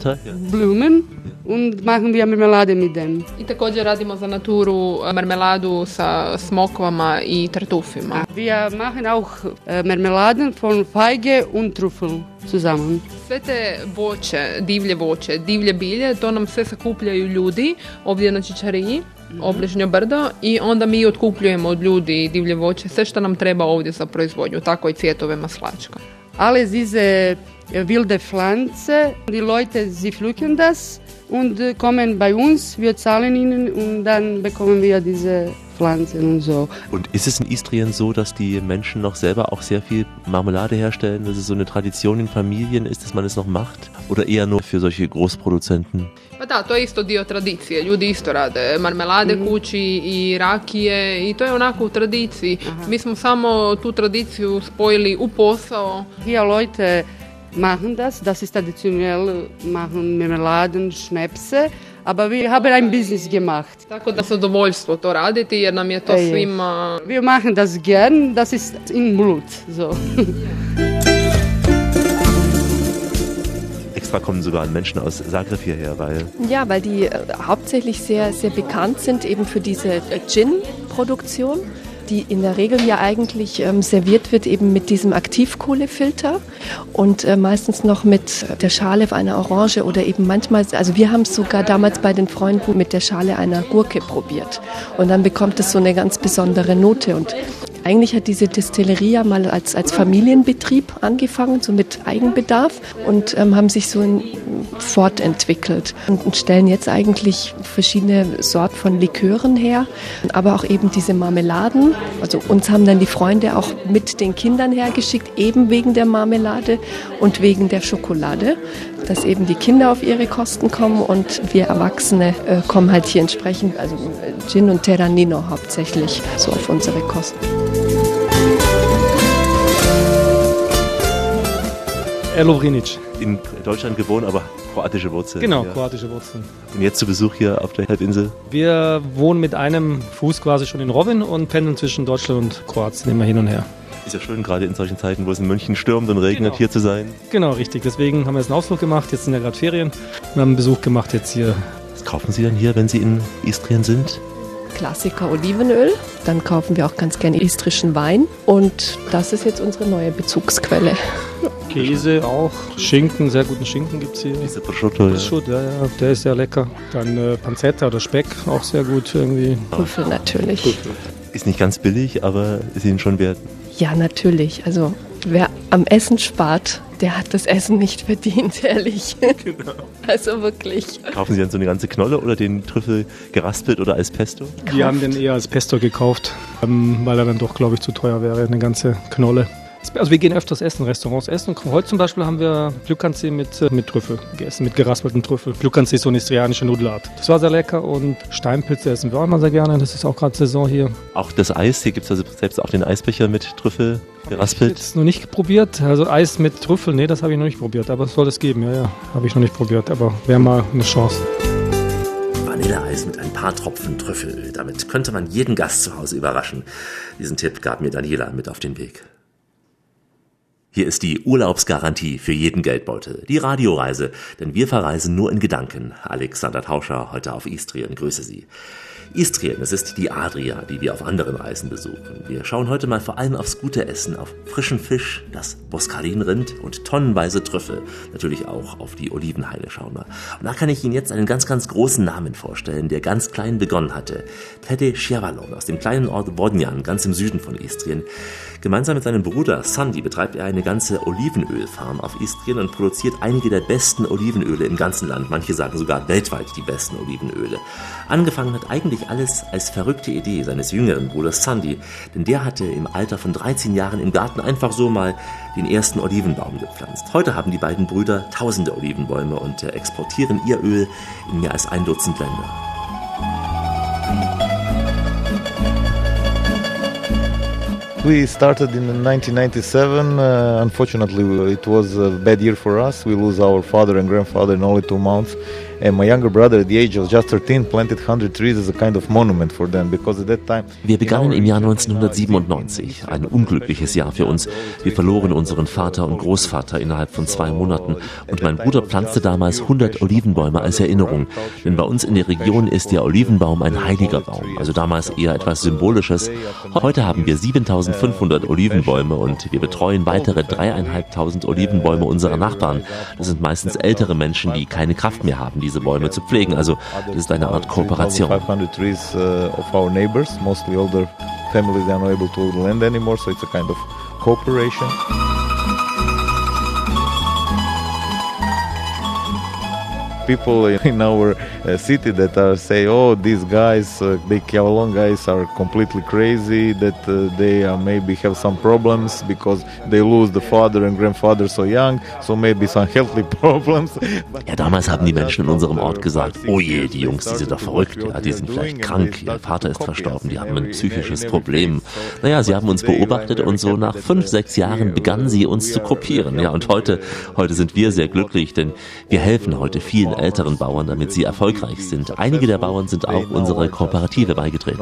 Blumen und machen wir Marmelade mit dem. I također radimo za naturu e, marmeladu sa smokvama i tartufima. Wir machen auch äh, Marmeladen von Feige und Trüffel zusammen. Sve te voće, divlje voće, divlje bilje, to nam sve sakupljaju ljudi ovdje na Čičariji, obližnjo brdo i onda mi otkupljujemo od ljudi divlje voće, sve što nam treba ovdje za proizvodnju, tako i cvjetove maslačka. Alle diese wilde Pflanze, die Leute, sie pflücken das und kommen bei uns, wir zahlen ihnen und dann bekommen wir diese Pflanzen und so. Und ist es in Istrien so, dass die Menschen noch selber auch sehr viel Marmelade herstellen, dass es so eine Tradition in Familien ist, dass man es noch macht? Oder eher nur für solche Großproduzenten? Pa da, to je isto dio tradicije, ljudi isto rade marmelade kući i rakije i to je onako u tradiciji. Mi smo samo tu tradiciju spojili u posao. Hier Leute machen das, das ist traditionell, machen Marmeladen, Schnäpse, aber wir haben ein Business gemacht. Tako da zadovoljstvo to raditi jer nam je to ej. svima Wir machen das gern, das ist in Blut. So. Extra kommen sogar Menschen aus Zagreb hierher, weil Ja, weil die äh, hauptsächlich sehr, sehr bekannt sind eben für diese äh, Gin-Produktion, die in der Regel ja eigentlich ähm, serviert wird eben mit diesem Aktivkohlefilter und äh, meistens noch mit der Schale einer Orange oder eben manchmal, also wir haben es sogar damals bei den Freunden mit der Schale einer Gurke probiert. Und dann bekommt es so eine ganz besondere Note und eigentlich hat diese Destillerie ja mal als, als Familienbetrieb angefangen, so mit Eigenbedarf und ähm, haben sich so in, fortentwickelt und, und stellen jetzt eigentlich verschiedene Sorten von Likören her, aber auch eben diese Marmeladen. Also uns haben dann die Freunde auch mit den Kindern hergeschickt, eben wegen der Marmelade und wegen der Schokolade, dass eben die Kinder auf ihre Kosten kommen und wir Erwachsene äh, kommen halt hier entsprechend, also äh, Gin und Terranino hauptsächlich, so auf unsere Kosten. Herr Lovrinic. in Deutschland gewohnt, aber kroatische Wurzeln. Genau, ja. kroatische Wurzeln. Und jetzt zu Besuch hier auf der Halbinsel. Wir wohnen mit einem Fuß quasi schon in Robin und pendeln zwischen Deutschland und Kroatien immer hin und her. Ist ja schön, gerade in solchen Zeiten, wo es in München stürmt und regnet, hier zu sein. Genau, richtig. Deswegen haben wir jetzt einen Ausflug gemacht. Jetzt sind ja gerade Ferien. Wir haben einen Besuch gemacht jetzt hier. Was kaufen Sie dann hier, wenn Sie in Istrien sind? Klassiker Olivenöl. Dann kaufen wir auch ganz gerne istrischen Wein. Und das ist jetzt unsere neue Bezugsquelle. Käse auch, Schinken, sehr guten Schinken gibt es hier. Diese Prosciutto. Prosciutto, ja, ja, der ist sehr lecker. Dann äh, Pancetta oder Speck, auch sehr gut irgendwie. Trüffel natürlich. Ist nicht ganz billig, aber ist Ihnen schon wert. Ja, natürlich. Also wer am Essen spart, der hat das Essen nicht verdient, ehrlich. Genau. Also wirklich. Kaufen Sie dann so eine ganze Knolle oder den Trüffel geraspelt oder als Pesto? Wir haben den eher als Pesto gekauft, ähm, weil er dann doch, glaube ich, zu teuer wäre, eine ganze Knolle. Also wir gehen öfters essen, Restaurants essen. Heute zum Beispiel haben wir Glückansee mit, äh, mit Trüffel gegessen, mit geraspelten Trüffel. Glückansee ist so eine istrianische Nudelart. Das war sehr lecker und Steinpilze essen wir auch immer sehr gerne. Das ist auch gerade Saison hier. Auch das Eis, hier gibt es also selbst auch den Eisbecher mit Trüffel geraspelt. Jetzt noch nicht probiert. Also Eis mit Trüffel, nee, das habe ich noch nicht probiert. Aber es soll es geben, ja, ja. Habe ich noch nicht probiert. Aber wäre mal eine Chance. Vanilleeis mit ein paar Tropfen Trüffelöl. Damit könnte man jeden Gast zu Hause überraschen. Diesen Tipp gab mir Daniela mit auf den Weg. Hier ist die Urlaubsgarantie für jeden Geldbeutel. Die Radioreise, denn wir verreisen nur in Gedanken. Alexander Tauscher heute auf Istrien. Grüße Sie. Istrien, es ist die Adria, die wir auf anderen Reisen besuchen. Wir schauen heute mal vor allem aufs gute Essen, auf frischen Fisch, das Boskalinrind und tonnenweise Trüffel. Natürlich auch auf die Olivenhaine schauen wir. Und da kann ich Ihnen jetzt einen ganz, ganz großen Namen vorstellen, der ganz klein begonnen hatte. Tede Schiavalon aus dem kleinen Ort Bodnjan, ganz im Süden von Istrien. Gemeinsam mit seinem Bruder Sandy betreibt er eine ganze Olivenölfarm auf Istrien und produziert einige der besten Olivenöle im ganzen Land. Manche sagen sogar weltweit die besten Olivenöle. Angefangen hat eigentlich alles als verrückte Idee seines jüngeren Bruders Sandy, denn der hatte im Alter von 13 Jahren im Garten einfach so mal den ersten Olivenbaum gepflanzt. Heute haben die beiden Brüder tausende Olivenbäume und exportieren ihr Öl in mehr als ein Dutzend Länder. We started in 1997. Uh, unfortunately, it was a bad year for us. We lose our father and grandfather in only two months. And my younger brother, at the age of just 13, planted 100 trees as a kind of monument for them because at that time. Wir begannen im Jahr 1997, ein unglückliches Jahr für uns. Wir verloren unseren Vater und Großvater innerhalb von zwei Monaten und mein Bruder pflanzte damals 100 Olivenbäume als Erinnerung. Denn bei uns in der Region ist der Olivenbaum ein heiliger Baum, also damals eher etwas Symbolisches. Heute haben wir 7500 Olivenbäume und wir betreuen weitere dreieinhalbtausend Olivenbäume unserer Nachbarn. Das sind meistens ältere Menschen, die keine Kraft mehr haben, diese Bäume zu pflegen. Also das ist eine Art Kooperation. 500 trees uh, families, are not able to lend anymore, so it's a kind of cooperation. People in our city that are say, oh, these guys, uh, the Kiavalon guys are completely crazy, that uh, they uh, maybe have some problems because they lose the father and grandfather so young, so maybe some healthy problems. Ja, damals haben die Menschen in unserem Ort gesagt, oh je, die Jungs, die sind doch verrückt, ja, die sind vielleicht krank, ihr Vater ist verstorben, die haben ein psychisches Problem. Naja, sie haben uns beobachtet und so nach fünf, sechs Jahren begannen sie uns zu kopieren. Ja, und heute, heute sind wir sehr glücklich, denn wir helfen heute vielen älteren Bauern, damit sie erfolgreich sind. Einige der Bauern sind auch unsere Kooperative beigetreten.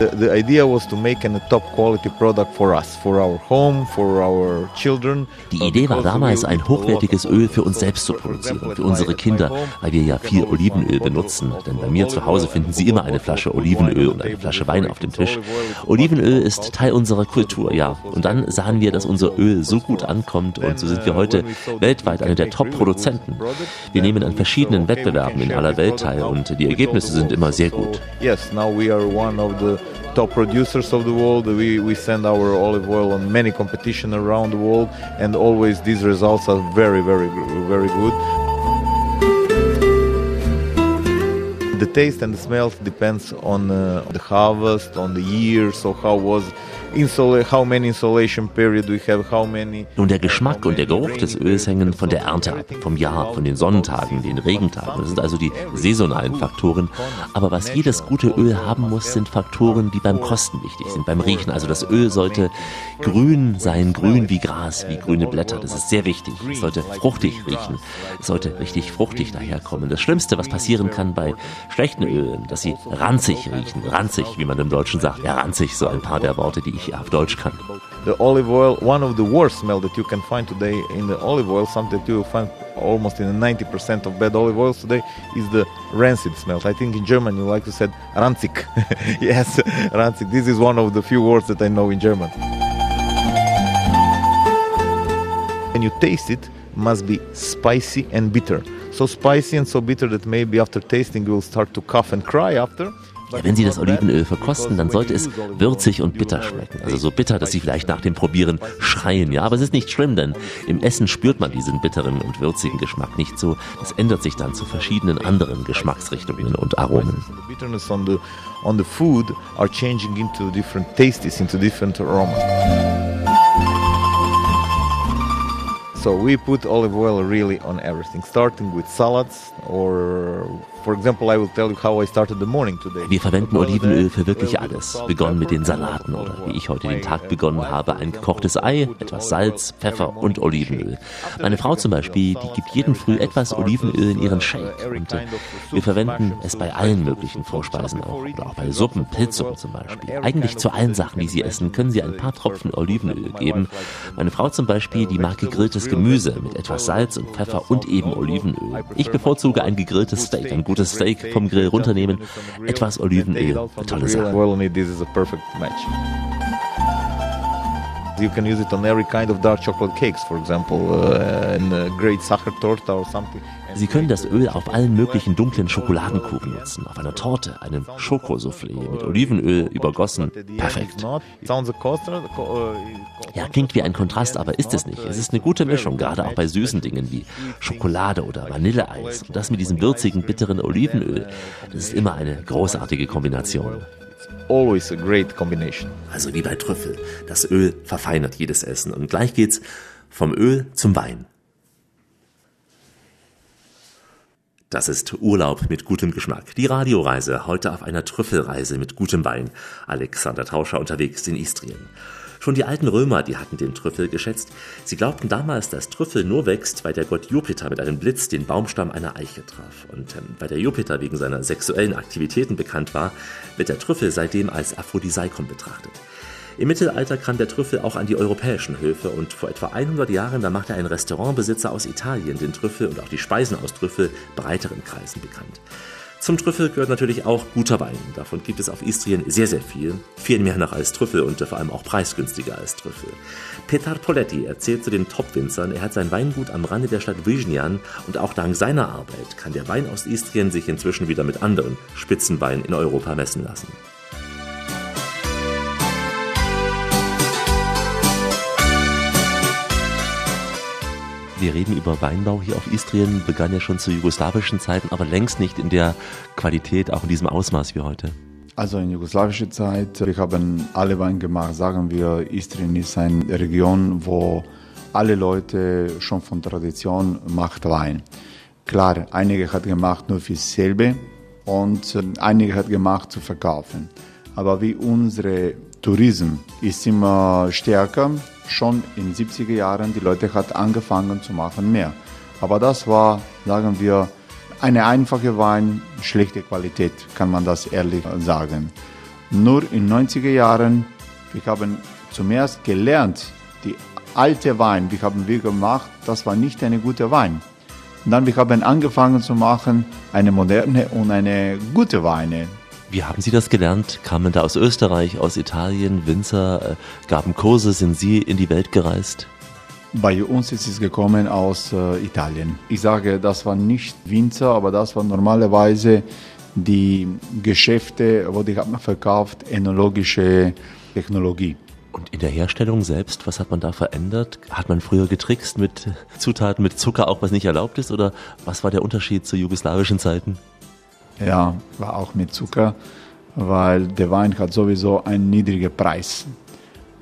The, the idea was to make a top quality product for us, for our home, for our children. Die Idee war damals, ein hochwertiges Öl für uns selbst zu produzieren, für unsere Kinder, weil wir ja viel Olivenöl benutzen. Denn bei mir zu Hause finden Sie immer eine Flasche Olivenöl und eine Flasche Wein auf dem Tisch. Olivenöl ist Teil unserer Kultur, ja. Und dann sahen wir, dass unser Öl so gut ankommt und so sind wir heute weltweit einer der Top-Produzenten. Wir nehmen an verschiedenen Wettbewerben in aller Welt teil und die Ergebnisse sind immer sehr gut. Yes, now we are one of the top producers of the world. We, we send our olive oil on many competition around the world, and always these results are very, very, very good. The taste and the smell depends on uh, the harvest, on the year. So how was Nun, der Geschmack und der Geruch des Öls hängen von der Ernte ab, vom Jahr, von den Sonnentagen, den Regentagen. Das sind also die saisonalen Faktoren. Aber was jedes gute Öl haben muss, sind Faktoren, die beim Kosten wichtig sind, beim Riechen. Also das Öl sollte grün sein, grün wie Gras, wie grüne Blätter. Das ist sehr wichtig. Es sollte fruchtig riechen. Es sollte richtig fruchtig daherkommen. Das Schlimmste, was passieren kann bei schlechten Ölen, dass sie ranzig riechen. Ranzig, wie man im Deutschen sagt. Ja, ranzig, so ein paar der Worte, die ich ich auf Deutsch kann. The olive oil, one of the worst smell that you can find today in the olive oil, something that you find almost in 90% of bad olive oils today, is the rancid smell. I think in German you like to say ranzig. yes, ranzig. This is one of the few words that I know in German. When you taste it, must be spicy and bitter. So spicy and so bitter that maybe after tasting you will start to cough and cry after. Ja, wenn Sie das Olivenöl verkosten, dann sollte es würzig und bitter schmecken. Also so bitter, dass Sie vielleicht nach dem Probieren schreien. Ja, aber es ist nicht schlimm, denn im Essen spürt man diesen bitteren und würzigen Geschmack nicht so. Das ändert sich dann zu verschiedenen anderen Geschmacksrichtungen und Aromen. The bitterness on the on the food are changing into different tastes, into different aromas. So we put olive oil really on everything, starting with salads or Wir verwenden Olivenöl für wirklich alles. Begonnen mit den Salaten oder wie ich heute den Tag begonnen habe, ein gekochtes Ei, etwas Salz, Pfeffer und Olivenöl. Meine Frau zum Beispiel, die gibt jeden Früh etwas Olivenöl in ihren Shake. Und äh, wir verwenden es bei allen möglichen Vorspeisen auch. Oder auch bei Suppen, Pilzsuppen zum Beispiel. Eigentlich zu allen Sachen, die Sie essen, können Sie ein paar Tropfen Olivenöl geben. Meine Frau zum Beispiel, die mag gegrilltes Gemüse mit etwas Salz und Pfeffer und eben Olivenöl. Ich bevorzuge ein gegrilltes Steak, ein gutes Steak vom Grill runternehmen, etwas Olivenöl, eine tolle Sache. Well, and this is a perfect match. You can use it on every kind of dark chocolate cakes, for example, uh, in a great Sachertorte or something. Sie können das Öl auf allen möglichen dunklen Schokoladenkuchen nutzen, auf einer Torte, einem Schokosoufflé mit Olivenöl übergossen. Perfekt. Ja, klingt wie ein Kontrast, aber ist es nicht. Es ist eine gute Mischung, gerade auch bei süßen Dingen wie Schokolade oder Vanilleeis. Und das mit diesem würzigen, bitteren Olivenöl, das ist immer eine großartige Kombination. always a great combination. Also wie bei Trüffel. Das Öl verfeinert jedes Essen. Und gleich geht's vom Öl zum Wein. Das ist Urlaub mit gutem Geschmack. Die Radioreise heute auf einer Trüffelreise mit gutem Wein. Alexander Tauscher unterwegs in Istrien. Schon die alten Römer, die hatten den Trüffel geschätzt. Sie glaubten damals, dass Trüffel nur wächst, weil der Gott Jupiter mit einem Blitz den Baumstamm einer Eiche traf. Und ähm, weil der Jupiter wegen seiner sexuellen Aktivitäten bekannt war, wird der Trüffel seitdem als Aphrodisiakum betrachtet. Im Mittelalter kam der Trüffel auch an die europäischen Höfe und vor etwa 100 Jahren, da machte ein Restaurantbesitzer aus Italien den Trüffel und auch die Speisen aus Trüffel breiteren Kreisen bekannt. Zum Trüffel gehört natürlich auch guter Wein. Davon gibt es auf Istrien sehr, sehr viel. Viel mehr noch als Trüffel und vor allem auch preisgünstiger als Trüffel. Petar Poletti erzählt zu den Top-Winzern, er hat sein Weingut am Rande der Stadt Vyžnian und auch dank seiner Arbeit kann der Wein aus Istrien sich inzwischen wieder mit anderen Spitzenweinen in Europa messen lassen. Wir reden über Weinbau hier auf Istrien, begann ja schon zu jugoslawischen Zeiten, aber längst nicht in der Qualität, auch in diesem Ausmaß wie heute. Also in jugoslawischer Zeit, wir haben alle Wein gemacht, sagen wir, Istrien ist eine Region, wo alle Leute schon von Tradition macht Wein. Klar, einige hat gemacht nur für selber und einige hat gemacht zu verkaufen. Aber wie unsere Tourismus ist immer stärker, schon in den 70er Jahren, die Leute hat angefangen zu machen mehr. Aber das war, sagen wir, eine einfache Wein, schlechte Qualität, kann man das ehrlich sagen. Nur in den 90er Jahren, wir haben zuerst gelernt, die alte Wein, wie haben wir gemacht, das war nicht eine gute Wein. Und dann wir haben angefangen zu machen, eine moderne und eine gute Weine. Wie haben Sie das gelernt? Kamen da aus Österreich, aus Italien, Winzer, äh, gaben Kurse, sind Sie in die Welt gereist? Bei uns ist es gekommen aus äh, Italien. Ich sage, das war nicht Winzer, aber das war normalerweise die Geschäfte, wo die haben verkauft enologische Technologie. Und in der Herstellung selbst, was hat man da verändert? Hat man früher getrickst mit Zutaten, mit Zucker, auch was nicht erlaubt ist? Oder was war der Unterschied zu jugoslawischen Zeiten? Ja, war auch mit Zucker, weil der Wein hat sowieso einen niedrigen Preis.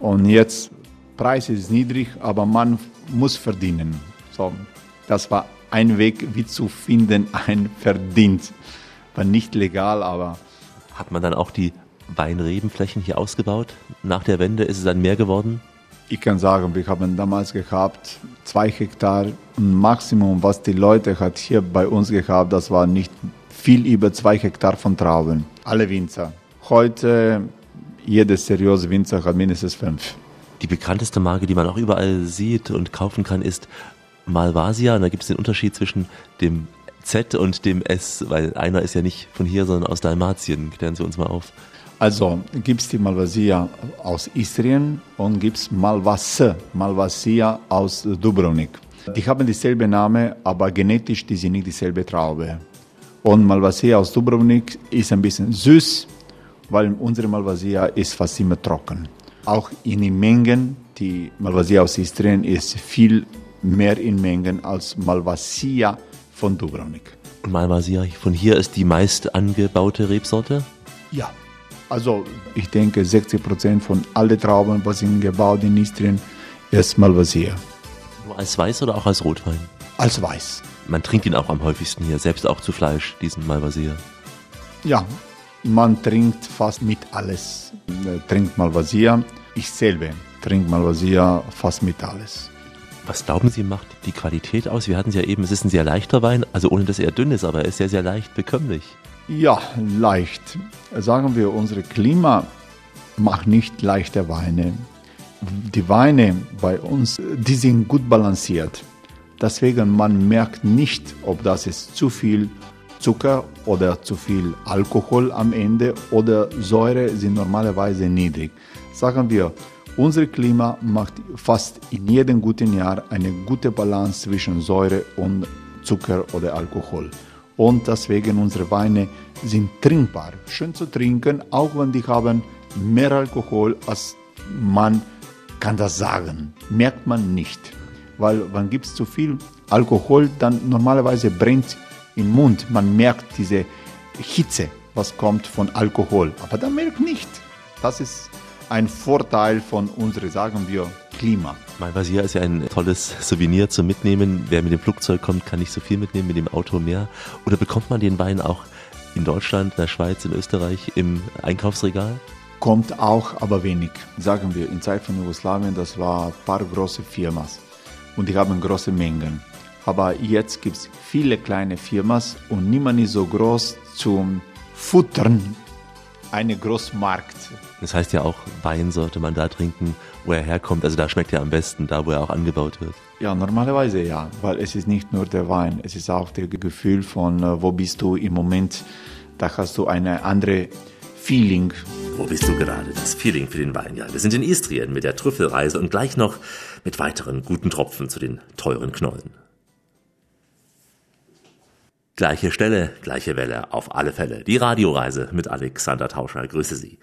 Und jetzt, Preis ist niedrig, aber man muss verdienen. So, das war ein Weg, wie zu finden, ein Verdient. War nicht legal, aber. Hat man dann auch die Weinrebenflächen hier ausgebaut? Nach der Wende ist es dann mehr geworden? Ich kann sagen, wir haben damals gehabt zwei Hektar. Und Maximum, was die Leute hat hier bei uns gehabt, das war nicht viel über zwei Hektar von Trauben. Alle Winzer. Heute, jeder seriöse Winzer hat mindestens fünf. Die bekannteste Marke, die man auch überall sieht und kaufen kann, ist Malvasia. Und da gibt es den Unterschied zwischen dem Z und dem S, weil einer ist ja nicht von hier, sondern aus Dalmatien. Klären Sie uns mal auf. Also gibt es die Malvasia aus Istrien und gibt es Malvasse, Malvasia aus Dubrovnik. Die haben dieselbe Name, aber genetisch die sind nicht dieselbe Traube. Und Malvasia aus Dubrovnik ist ein bisschen süß, weil unsere Malvasia ist fast immer trocken. Auch in den Mengen, die Malvasia aus Istrien ist viel mehr in Mengen als Malvasia von Dubrovnik. Und Malvasia von hier ist die meist angebaute Rebsorte? Ja, also ich denke 60 Prozent von allen Trauben, was sind gebaut in Istrien, ist Malvasia. Nur als Weiß oder auch als Rotwein? Als Weiß. Man trinkt ihn auch am häufigsten hier, selbst auch zu Fleisch, diesen Malvasia. Ja, man trinkt fast mit alles. Äh, Trinkt Malvasia. Ich selber trinke Malvasia fast mit alles. Was glauben Sie, macht die Qualität aus? Wir hatten es ja eben, es ist ein sehr leichter Wein, also ohne dass er dünn ist, aber er ist sehr, sehr leicht bekömmlich. Ja, leicht. Sagen wir, unsere Klima macht nicht leichte Weine. Die Weine bei uns, die sind gut balanciert. Deswegen man merkt nicht, ob das ist zu viel Zucker oder zu viel Alkohol am Ende oder Säure sind normalerweise niedrig. Sagen wir, unser Klima macht fast in jedem guten Jahr eine gute Balance zwischen Säure und Zucker oder Alkohol. Und deswegen unsere Weine sind trinkbar, schön zu trinken, auch wenn die haben mehr Alkohol, als man kann das sagen. Merkt man nicht. Weil wenn gibt es zu viel Alkohol, dann normalerweise brennt im Mund. Man merkt diese Hitze, was kommt von Alkohol. Aber man merkt nicht. Das ist ein Vorteil von unserem, sagen wir, Klima. Malvasia ist ja ein tolles Souvenir zum Mitnehmen. Wer mit dem Flugzeug kommt, kann nicht so viel mitnehmen, mit dem Auto mehr. Oder bekommt man den Wein auch in Deutschland, in der Schweiz, in Österreich im Einkaufsregal? Kommt auch, aber wenig. Sagen wir, in Zeit von Jugoslawien, das war ein paar große Firmen und die haben große Mengen. Aber jetzt gibt es viele kleine Firmen und niemand ist so groß zum Futtern eine Großmarkt. Das heißt ja auch, Wein sollte man da trinken, wo er herkommt. Also da schmeckt er am besten, da wo er auch angebaut wird. Ja, normalerweise ja, weil es ist nicht nur der Wein, es ist auch das Gefühl von, äh, wo bist du im Moment. Da hast du eine andere Feeling. Wo bist du gerade? Das Feeling für den Wein, ja. Wir sind in Istrien mit der Trüffelreise und gleich noch mit weiteren guten Tropfen zu den teuren Knollen. Gleiche Stelle, gleiche Welle, auf alle Fälle. Die Radioreise mit Alexander Tauscher. Grüße Sie.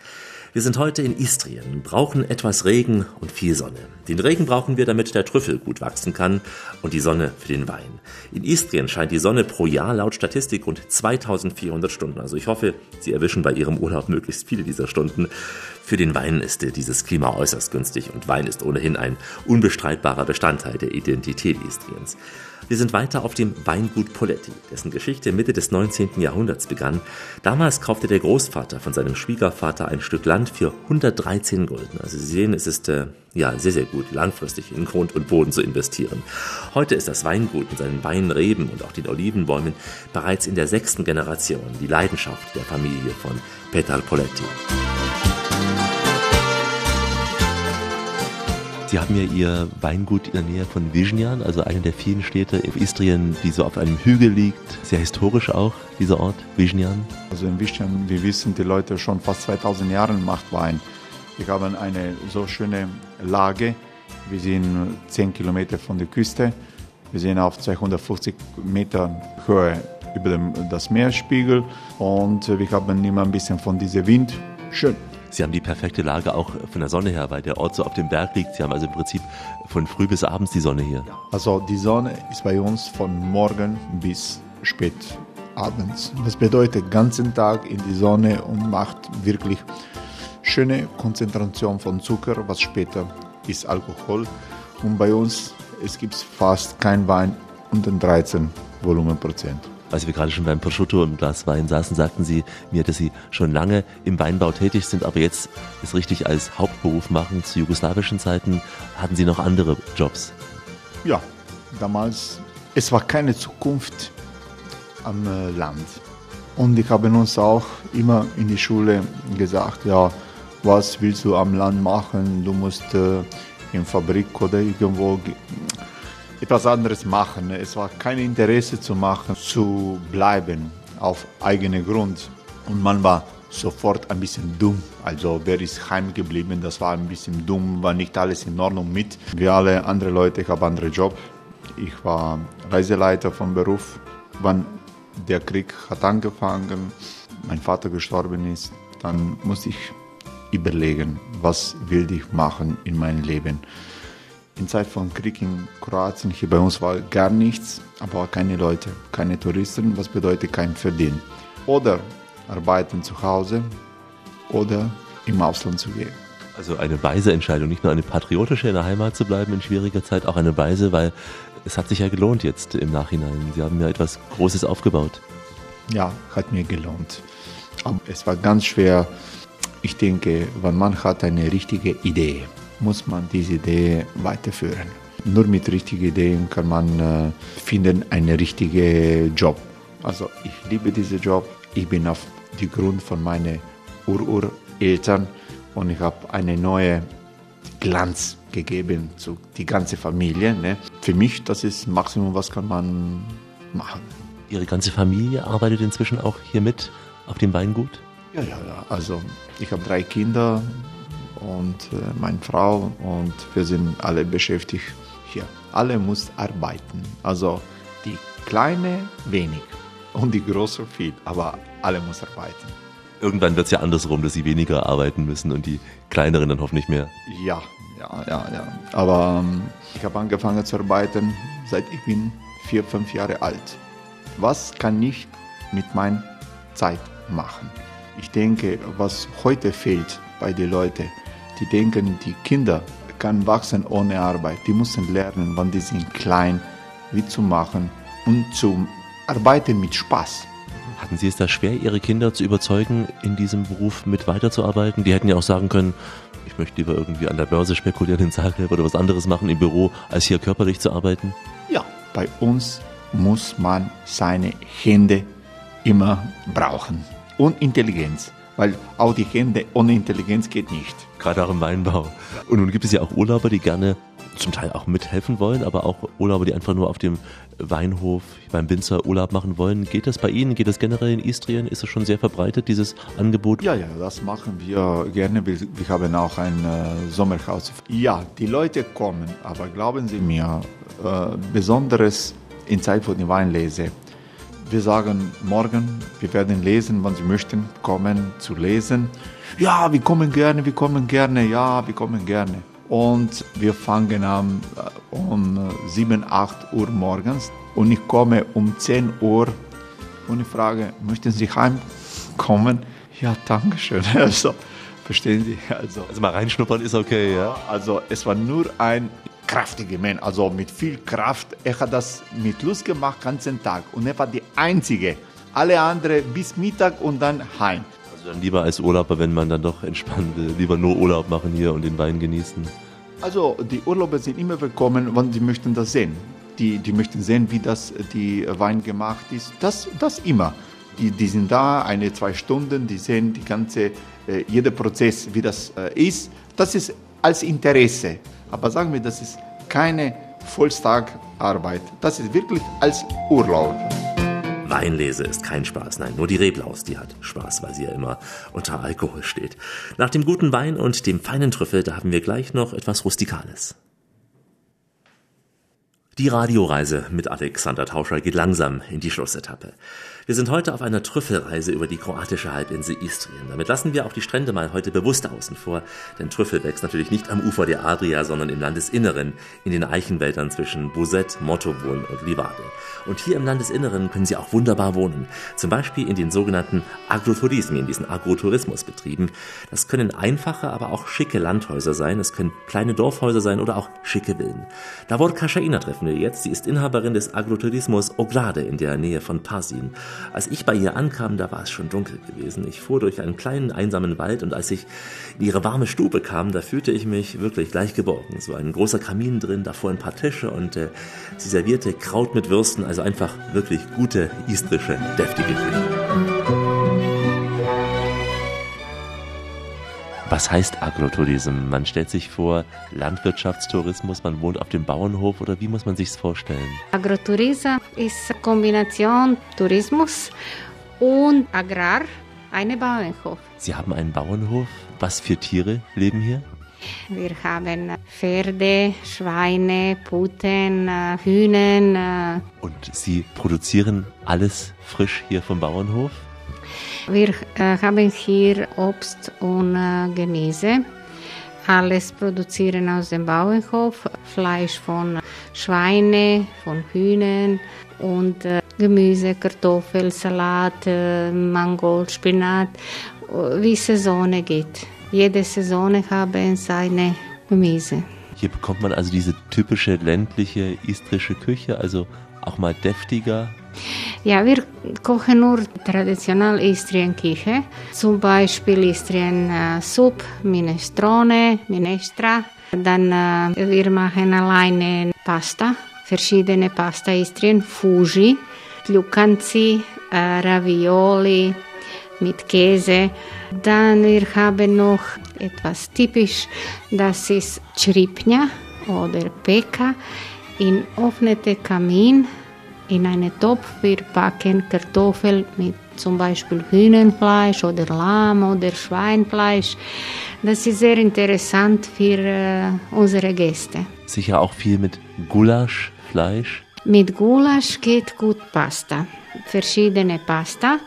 Wir sind heute in Istrien, brauchen etwas Regen und viel Sonne. Den Regen brauchen wir, damit der Trüffel gut wachsen kann und die Sonne für den Wein. In Istrien scheint die Sonne pro Jahr laut Statistik rund 2400 Stunden. Also ich hoffe, Sie erwischen bei Ihrem Urlaub möglichst viele dieser Stunden. Für den Wein ist dieses Klima äußerst günstig und Wein ist ohnehin ein unbestreitbarer Bestandteil der Identität Istriens. Wir sind weiter auf dem Weingut Poletti, dessen Geschichte Mitte des 19. Jahrhunderts begann. Damals kaufte der Großvater von seinem Schwiegervater ein Stück Land für 113 Gulden. Also Sie sehen, es ist äh, ja sehr, sehr gut, langfristig in Grund und Boden zu investieren. Heute ist das Weingut mit seinen Weinreben und auch den Olivenbäumen bereits in der sechsten Generation die Leidenschaft der Familie von Petar Poletti. Sie haben ja Ihr Weingut in der Nähe von Vižňan, also einer der vielen Städte in Istrien, die so auf einem Hügel liegt. Sehr historisch auch, dieser Ort, Vižňan. Also in Vižňan, wir wissen, die Leute schon fast 2000 Jahre macht Wein. Wir haben eine so schöne Lage. Wir sind 10 Kilometer von der Küste. Wir sind auf 250 Meter Höhe über dem, das Meerspiegel und wir haben immer ein bisschen von diesem Wind. Schön. Sie haben die perfekte Lage auch von der Sonne her, weil der Ort so auf dem Berg liegt. Sie haben also im Prinzip von früh bis abends die Sonne hier. Also die Sonne ist bei uns von morgen bis spät abends. Das bedeutet ganzen Tag in die Sonne und macht wirklich schöne Konzentration von Zucker, was später ist Alkohol. Und bei uns es gibt fast kein Wein unter 13 Volumenprozent. Als wir gerade schon beim Prosciutto und Glas Wein saßen, sagten Sie mir, dass Sie schon lange im Weinbau tätig sind, aber jetzt es richtig als Hauptberuf machen. Zu jugoslawischen Zeiten hatten Sie noch andere Jobs. Ja, damals, es war keine Zukunft am äh, Land. Und ich habe uns auch immer in die Schule gesagt, ja, was willst du am Land machen? Du musst äh, in Fabrik oder irgendwo ge- etwas anderes machen. Es war kein Interesse zu machen, zu bleiben auf eigenen Grund. Und man war sofort ein bisschen dumm. Also wer ist heimgeblieben, das war ein bisschen dumm, war nicht alles in Ordnung mit. Wir alle andere Leute, ich habe andere Job. Ich war Reiseleiter vom Beruf. Wann der Krieg hat angefangen, mein Vater gestorben ist, dann musste ich überlegen, was will ich machen in meinem Leben. In Zeit von Krieg in Kroatien, hier bei uns war gar nichts, aber keine Leute, keine Touristen, was bedeutet kein Verdienen. Oder arbeiten zu Hause oder im Ausland zu gehen. Also eine weise Entscheidung, nicht nur eine patriotische in der Heimat zu bleiben in schwieriger Zeit, auch eine weise, weil es hat sich ja gelohnt jetzt im Nachhinein. Sie haben ja etwas Großes aufgebaut. Ja, hat mir gelohnt. Aber es war ganz schwer. Ich denke, wenn man hat eine richtige Idee, muss man diese Idee weiterführen. Nur mit richtigen Ideen kann man äh, finden einen richtigen Job. Also ich liebe diesen Job. Ich bin auf die Grund von meinen Urureltern und ich habe eine neue Glanz gegeben zu die ganze Familie. Ne? Für mich, das ist Maximum, was kann man machen. Ihre ganze Familie arbeitet inzwischen auch hier mit auf dem Weingut? Ja, ja, ja. Also ich habe drei Kinder und äh, meine Frau und wir sind alle beschäftigt hier. Alle muss arbeiten. Also die Kleine wenig und die Große viel, aber alle muss arbeiten. Irgendwann wird es ja andersrum, dass sie weniger arbeiten müssen und die kleineren dann hoffentlich mehr. Ja, ja, ja, ja. Aber ähm, ich habe angefangen zu arbeiten, seit ich bin vier, fünf Jahre alt. Was kann ich mit meiner Zeit machen? Ich denke, was heute fehlt bei den Leuten, die denken, die Kinder können wachsen ohne Arbeit. Die müssen lernen, wann die sind klein, wie zu machen und zu arbeiten mit Spaß. Hatten Sie es da schwer, Ihre Kinder zu überzeugen, in diesem Beruf mit weiterzuarbeiten? Die hätten ja auch sagen können, ich möchte lieber irgendwie an der Börse spekulieren in Zagreb oder was anderes machen im Büro, als hier körperlich zu arbeiten. Ja, bei uns muss man seine Hände immer brauchen. Und Intelligenz, weil auch die Hände ohne Intelligenz geht nicht. Gerade auch im Weinbau. Und nun gibt es ja auch Urlauber, die gerne zum Teil auch mithelfen wollen, aber auch Urlauber, die einfach nur auf dem Weinhof beim Winzer Urlaub machen wollen. Geht das bei Ihnen? Geht das generell in Istrien? Ist es schon sehr verbreitet, dieses Angebot? Ja, ja, das machen wir gerne. Wir, wir haben auch ein äh, Sommerhaus. Ja, die Leute kommen, aber glauben Sie mir, äh, besonderes in Zeit von der Weinlese. Wir sagen morgen, wir werden lesen, wann Sie möchten, kommen zu lesen. Ja, wir kommen gerne, wir kommen gerne, ja, wir kommen gerne. Und wir fangen an äh, um 7, 8 Uhr morgens und ich komme um 10 Uhr und ich frage, möchten Sie heimkommen? Ja, danke schön. Also, verstehen Sie? Also, also mal reinschnuppern ist okay, ja? Also es war nur ein kraftiger Mann, also mit viel Kraft. Er hat das mit Lust gemacht, ganzen Tag. Und er war die Einzige. Alle anderen bis Mittag und dann heim. Dann lieber als Urlauber, wenn man dann doch entspannen will, lieber nur Urlaub machen hier und den Wein genießen. Also die Urlauber sind immer willkommen, wenn sie möchten das sehen. Die, die möchten sehen, wie das die Wein gemacht ist. Das, das immer. Die, die sind da, eine, zwei Stunden, die sehen die ganze, äh, jeder Prozess, wie das äh, ist. Das ist als Interesse. Aber sagen wir, das ist keine Volltagarbeit. Das ist wirklich als Urlaub. Weinlese ist kein Spaß, nein, nur die Reblaus, die hat Spaß, weil sie ja immer unter Alkohol steht. Nach dem guten Wein und dem feinen Trüffel, da haben wir gleich noch etwas Rustikales. Die Radioreise mit Alexander Tauscher geht langsam in die Schlussetappe. Wir sind heute auf einer Trüffelreise über die kroatische Halbinsel Istrien. Damit lassen wir auch die Strände mal heute bewusst außen vor, denn Trüffel wächst natürlich nicht am Ufer der Adria, sondern im Landesinneren, in den Eichenwäldern zwischen Buset, Mottovon und Livade. Und hier im Landesinneren können Sie auch wunderbar wohnen. Zum Beispiel in den sogenannten Agrotourismen, in diesen Agrotourismusbetrieben. Das können einfache, aber auch schicke Landhäuser sein. Es können kleine Dorfhäuser sein oder auch schicke Villen. Davor Kaschaina treffen wir jetzt. Sie ist Inhaberin des Agrotourismus Ograde in der Nähe von Parsin. Als ich bei ihr ankam, da war es schon dunkel gewesen. Ich fuhr durch einen kleinen einsamen Wald und als ich in ihre warme Stube kam, da fühlte ich mich wirklich gleich geborgen. So ein großer Kamin drin, davor ein paar Tische und äh, sie servierte Kraut mit Würsten, also einfach wirklich gute istrische, deftige Küche. Was heißt Agrotourism? Man stellt sich vor, Landwirtschaftstourismus, man wohnt auf dem Bauernhof oder wie muss man sich vorstellen? Agrotourism ist eine Kombination Tourismus und Agrar, eine Bauernhof. Sie haben einen Bauernhof. Was für Tiere leben hier? Wir haben Pferde, Schweine, Puten, äh, Hühner. Und Sie produzieren alles frisch hier vom Bauernhof? Wir äh, haben hier Obst und äh, Gemüse. Alles produzieren aus dem Bauernhof. Fleisch von Schweine, von Hühnern und äh, Gemüse, Kartoffel, Salat, Mangold, Spinat, wie Saison geht. Jede Saison haben seine Gemüse. Hier bekommt man also diese typische ländliche istrische Küche, also auch mal deftiger. Ja, wir kochen nur traditionell Istrien Küche. Zum Beispiel Istrien äh, Suppe, Minestrone, Minestra. Dann äh, wir machen alleine Pasta, verschiedene Pasta Istrien, Fuji, Lucanzi, äh, Ravioli mit Käse. Dann wir haben noch etwas typisch, das ist Čripnja oder Peka in offnete Kamin. In einen Topf wir packen Kartoffeln mit zum Beispiel Hühnerfleisch oder Lamm oder Schweinfleisch. Das ist sehr interessant für äh, unsere Gäste. Sicher auch viel mit Gulasch, Fleisch. Mit Gulasch geht gut Pasta. Verschiedene Pasta.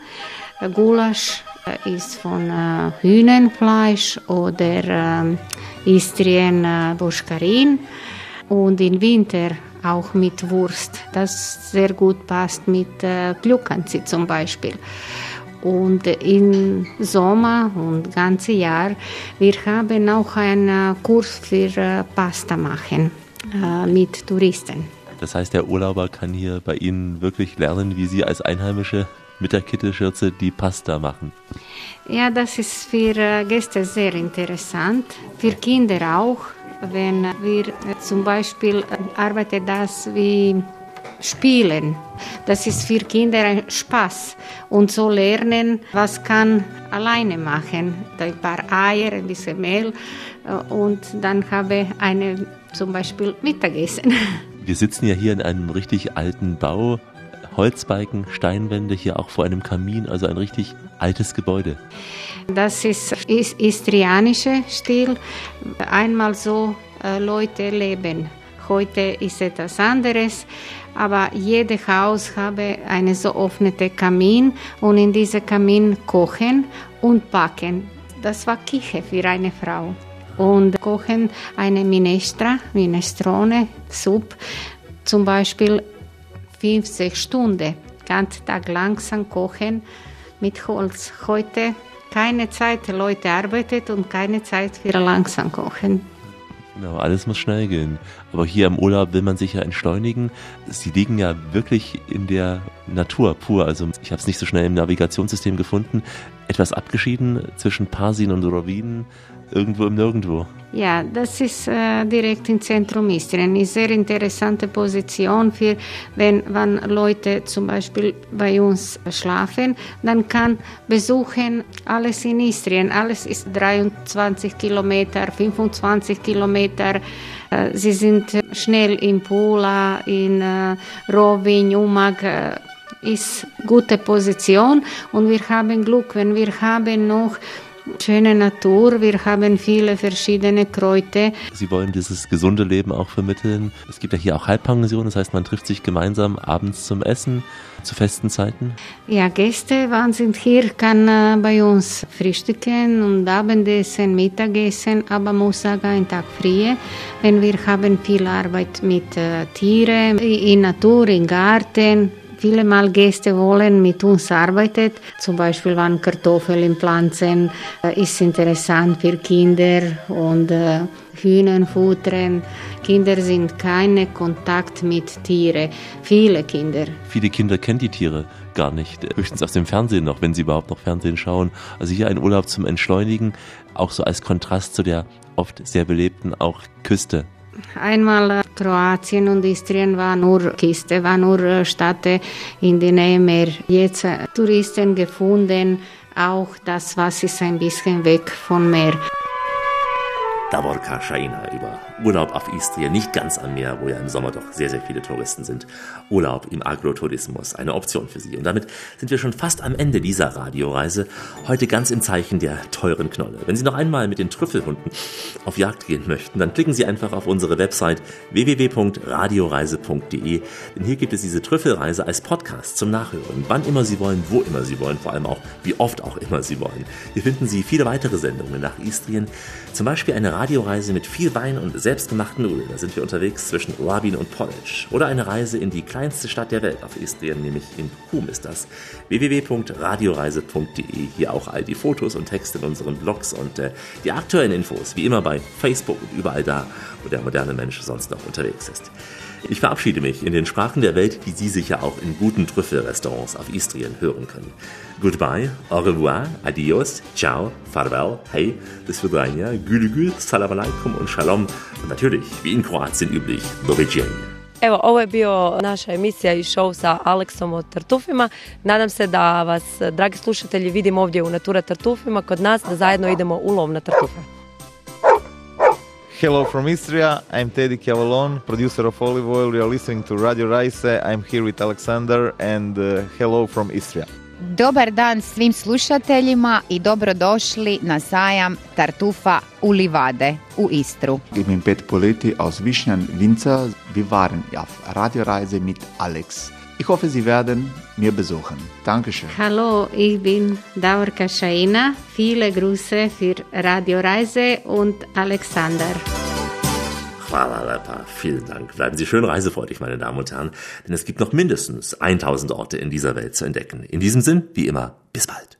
Gulasch äh, ist von äh, Hühnerfleisch oder äh, Istrien äh, Buschkarin und im Winter auch mit Wurst, das sehr gut passt mit äh, Glukanzi zum Beispiel. Und im Sommer und ganze Jahr, wir haben auch einen Kurs für äh, Pasta machen äh, mit Touristen. Das heißt, der Urlauber kann hier bei Ihnen wirklich lernen, wie Sie als Einheimische mit der Kittelschürze die Pasta machen. Ja, das ist für äh, Gäste sehr interessant, für Kinder auch. Wenn wir äh, zum Beispiel äh, arbeitet das wie Spielen. Das ist für Kinder ein Spaß und so lernen, was kann alleine machen. Ein paar Eier, ein bisschen Mehl und dann habe eine zum Beispiel Mittagessen. Wir sitzen ja hier in einem richtig alten Bau. Holzbalken, Steinwände, hier auch vor einem Kamin, also ein richtig altes Gebäude. Das ist, ist istrianischer Stil. Einmal so äh, Leute leben. Heute ist etwas anderes, aber jedes Haus habe einen so offenen Kamin und in diesem Kamin kochen und backen. Das war Küche für eine Frau. Und kochen eine Minestra, Minestrone, Suppe, zum Beispiel 50 Stunden, ganz Tag langsam kochen mit Holz. Heute keine Zeit, Leute arbeitet und keine Zeit für langsam kochen. Genau, alles muss schnell gehen. Aber hier im Urlaub will man sich ja entschleunigen. Sie liegen ja wirklich in der Natur pur. Also ich habe es nicht so schnell im Navigationssystem gefunden. Etwas abgeschieden zwischen Parsin und Rovinen, irgendwo im Nirgendwo. Ja, das ist äh, direkt im Zentrum Istrien. Ist sehr interessante Position für, wenn, wenn Leute zum Beispiel bei uns schlafen, dann kann besuchen alles in Istrien. Alles ist 23 Kilometer, 25 Kilometer. Äh, sie sind schnell in Pula, in äh, Rovinj, Umag. Äh, ist gute Position und wir haben Glück, wenn wir haben noch schöne Natur. Wir haben viele verschiedene Kräuter. Sie wollen dieses gesunde Leben auch vermitteln. Es gibt ja hier auch Halbpension, das heißt, man trifft sich gemeinsam abends zum Essen zu festen Zeiten. Ja, Gäste, wann sind hier, kann äh, bei uns frühstücken und Abendessen, Mittagessen, aber muss sagen, einen Tag früher, wenn wir haben viel Arbeit mit äh, Tieren, in Natur, im Garten, Viele Mal Gäste wollen mit uns arbeiten, zum Beispiel wenn Kartoffeln pflanzen, äh, ist interessant für Kinder und äh, Hühner futtern. Kinder sind keine Kontakt mit Tieren. Viele Kinder. Viele Kinder kennen die Tiere gar nicht, höchstens aus dem Fernsehen noch, wenn sie überhaupt noch Fernsehen schauen. Also hier ein Urlaub zum Entschleunigen, auch so als Kontrast zu der oft sehr belebten auch Küste. Einmal äh, Kroatien und Istrien war nur Kiste, war nur äh, Stadt in der Nähe Meer. Jetzt äh, Touristen gefunden, auch das was ist ein bisschen weg vom Meer. Davorka Shaina über Urlaub auf Istrien, nicht ganz am Meer, wo ja im Sommer doch sehr, sehr viele Touristen sind. Urlaub im Agrotourismus, eine Option für Sie. Und damit sind wir schon fast am Ende dieser Radioreise, heute ganz im Zeichen der teuren Knolle. Wenn Sie noch einmal mit den Trüffelhunden auf Jagd gehen möchten, dann klicken Sie einfach auf unsere Website www.radioreise.de, denn hier gibt es diese Trüffelreise als Podcast zum Nachhören, wann immer Sie wollen, wo immer Sie wollen, vor allem auch wie oft auch immer Sie wollen. Hier finden Sie viele weitere Sendungen nach Istrien, zum Beispiel eine Radioreise mit viel Wein und selbstgemachten Nudeln. Da sind wir unterwegs zwischen Labin und Polish. Oder eine Reise in die kleinste Stadt der Welt auf Istrien, nämlich in Hum ist das. www.radioreise.de. Hier auch all die Fotos und Texte in unseren Blogs und äh, die aktuellen Infos, wie immer bei Facebook und überall da, wo der moderne Mensch sonst noch unterwegs ist. Ich verabschiede mich in den Sprachen der Welt, die Sie sicher auch in guten Trüffelrestaurants auf Istrien hören können. Goodbye, au revoir, adios, ciao, farewell, hey, do svidania, gülü salam alaikum und shalom. Und natürlich, wie in Kroatien üblich, doviđenja. Evo, ovo je bio naša emisija i show sa Aleksom o tartufima. Nadam se da vas, dragi slušatelji, vidimo ovdje u Natura tartufima kod nas, da zajedno idemo u lov na tartufe. Hello from Istria. I'm Teddy Cavalon, producer of Olive Oil. You are listening to Radio Raise. I'm here with Alexander and uh, hello from Istria. Dobar dan svim slušateljima i dobrodošli na sajam Tartufa u Livade u Istru. Ich bin Pet Poleti aus Wischnan Winzer. Wir waren auf Radioreise mit Alex. Ich hoffe, Sie werden mir besuchen. Dankeschön. Hallo, ich bin Davorka Shaina. Viele Grüße für Radio Reise und Alexander. Vielen Dank. Bleiben Sie schön reisefreudig, meine Damen und Herren, denn es gibt noch mindestens 1000 Orte in dieser Welt zu entdecken. In diesem Sinn, wie immer, bis bald.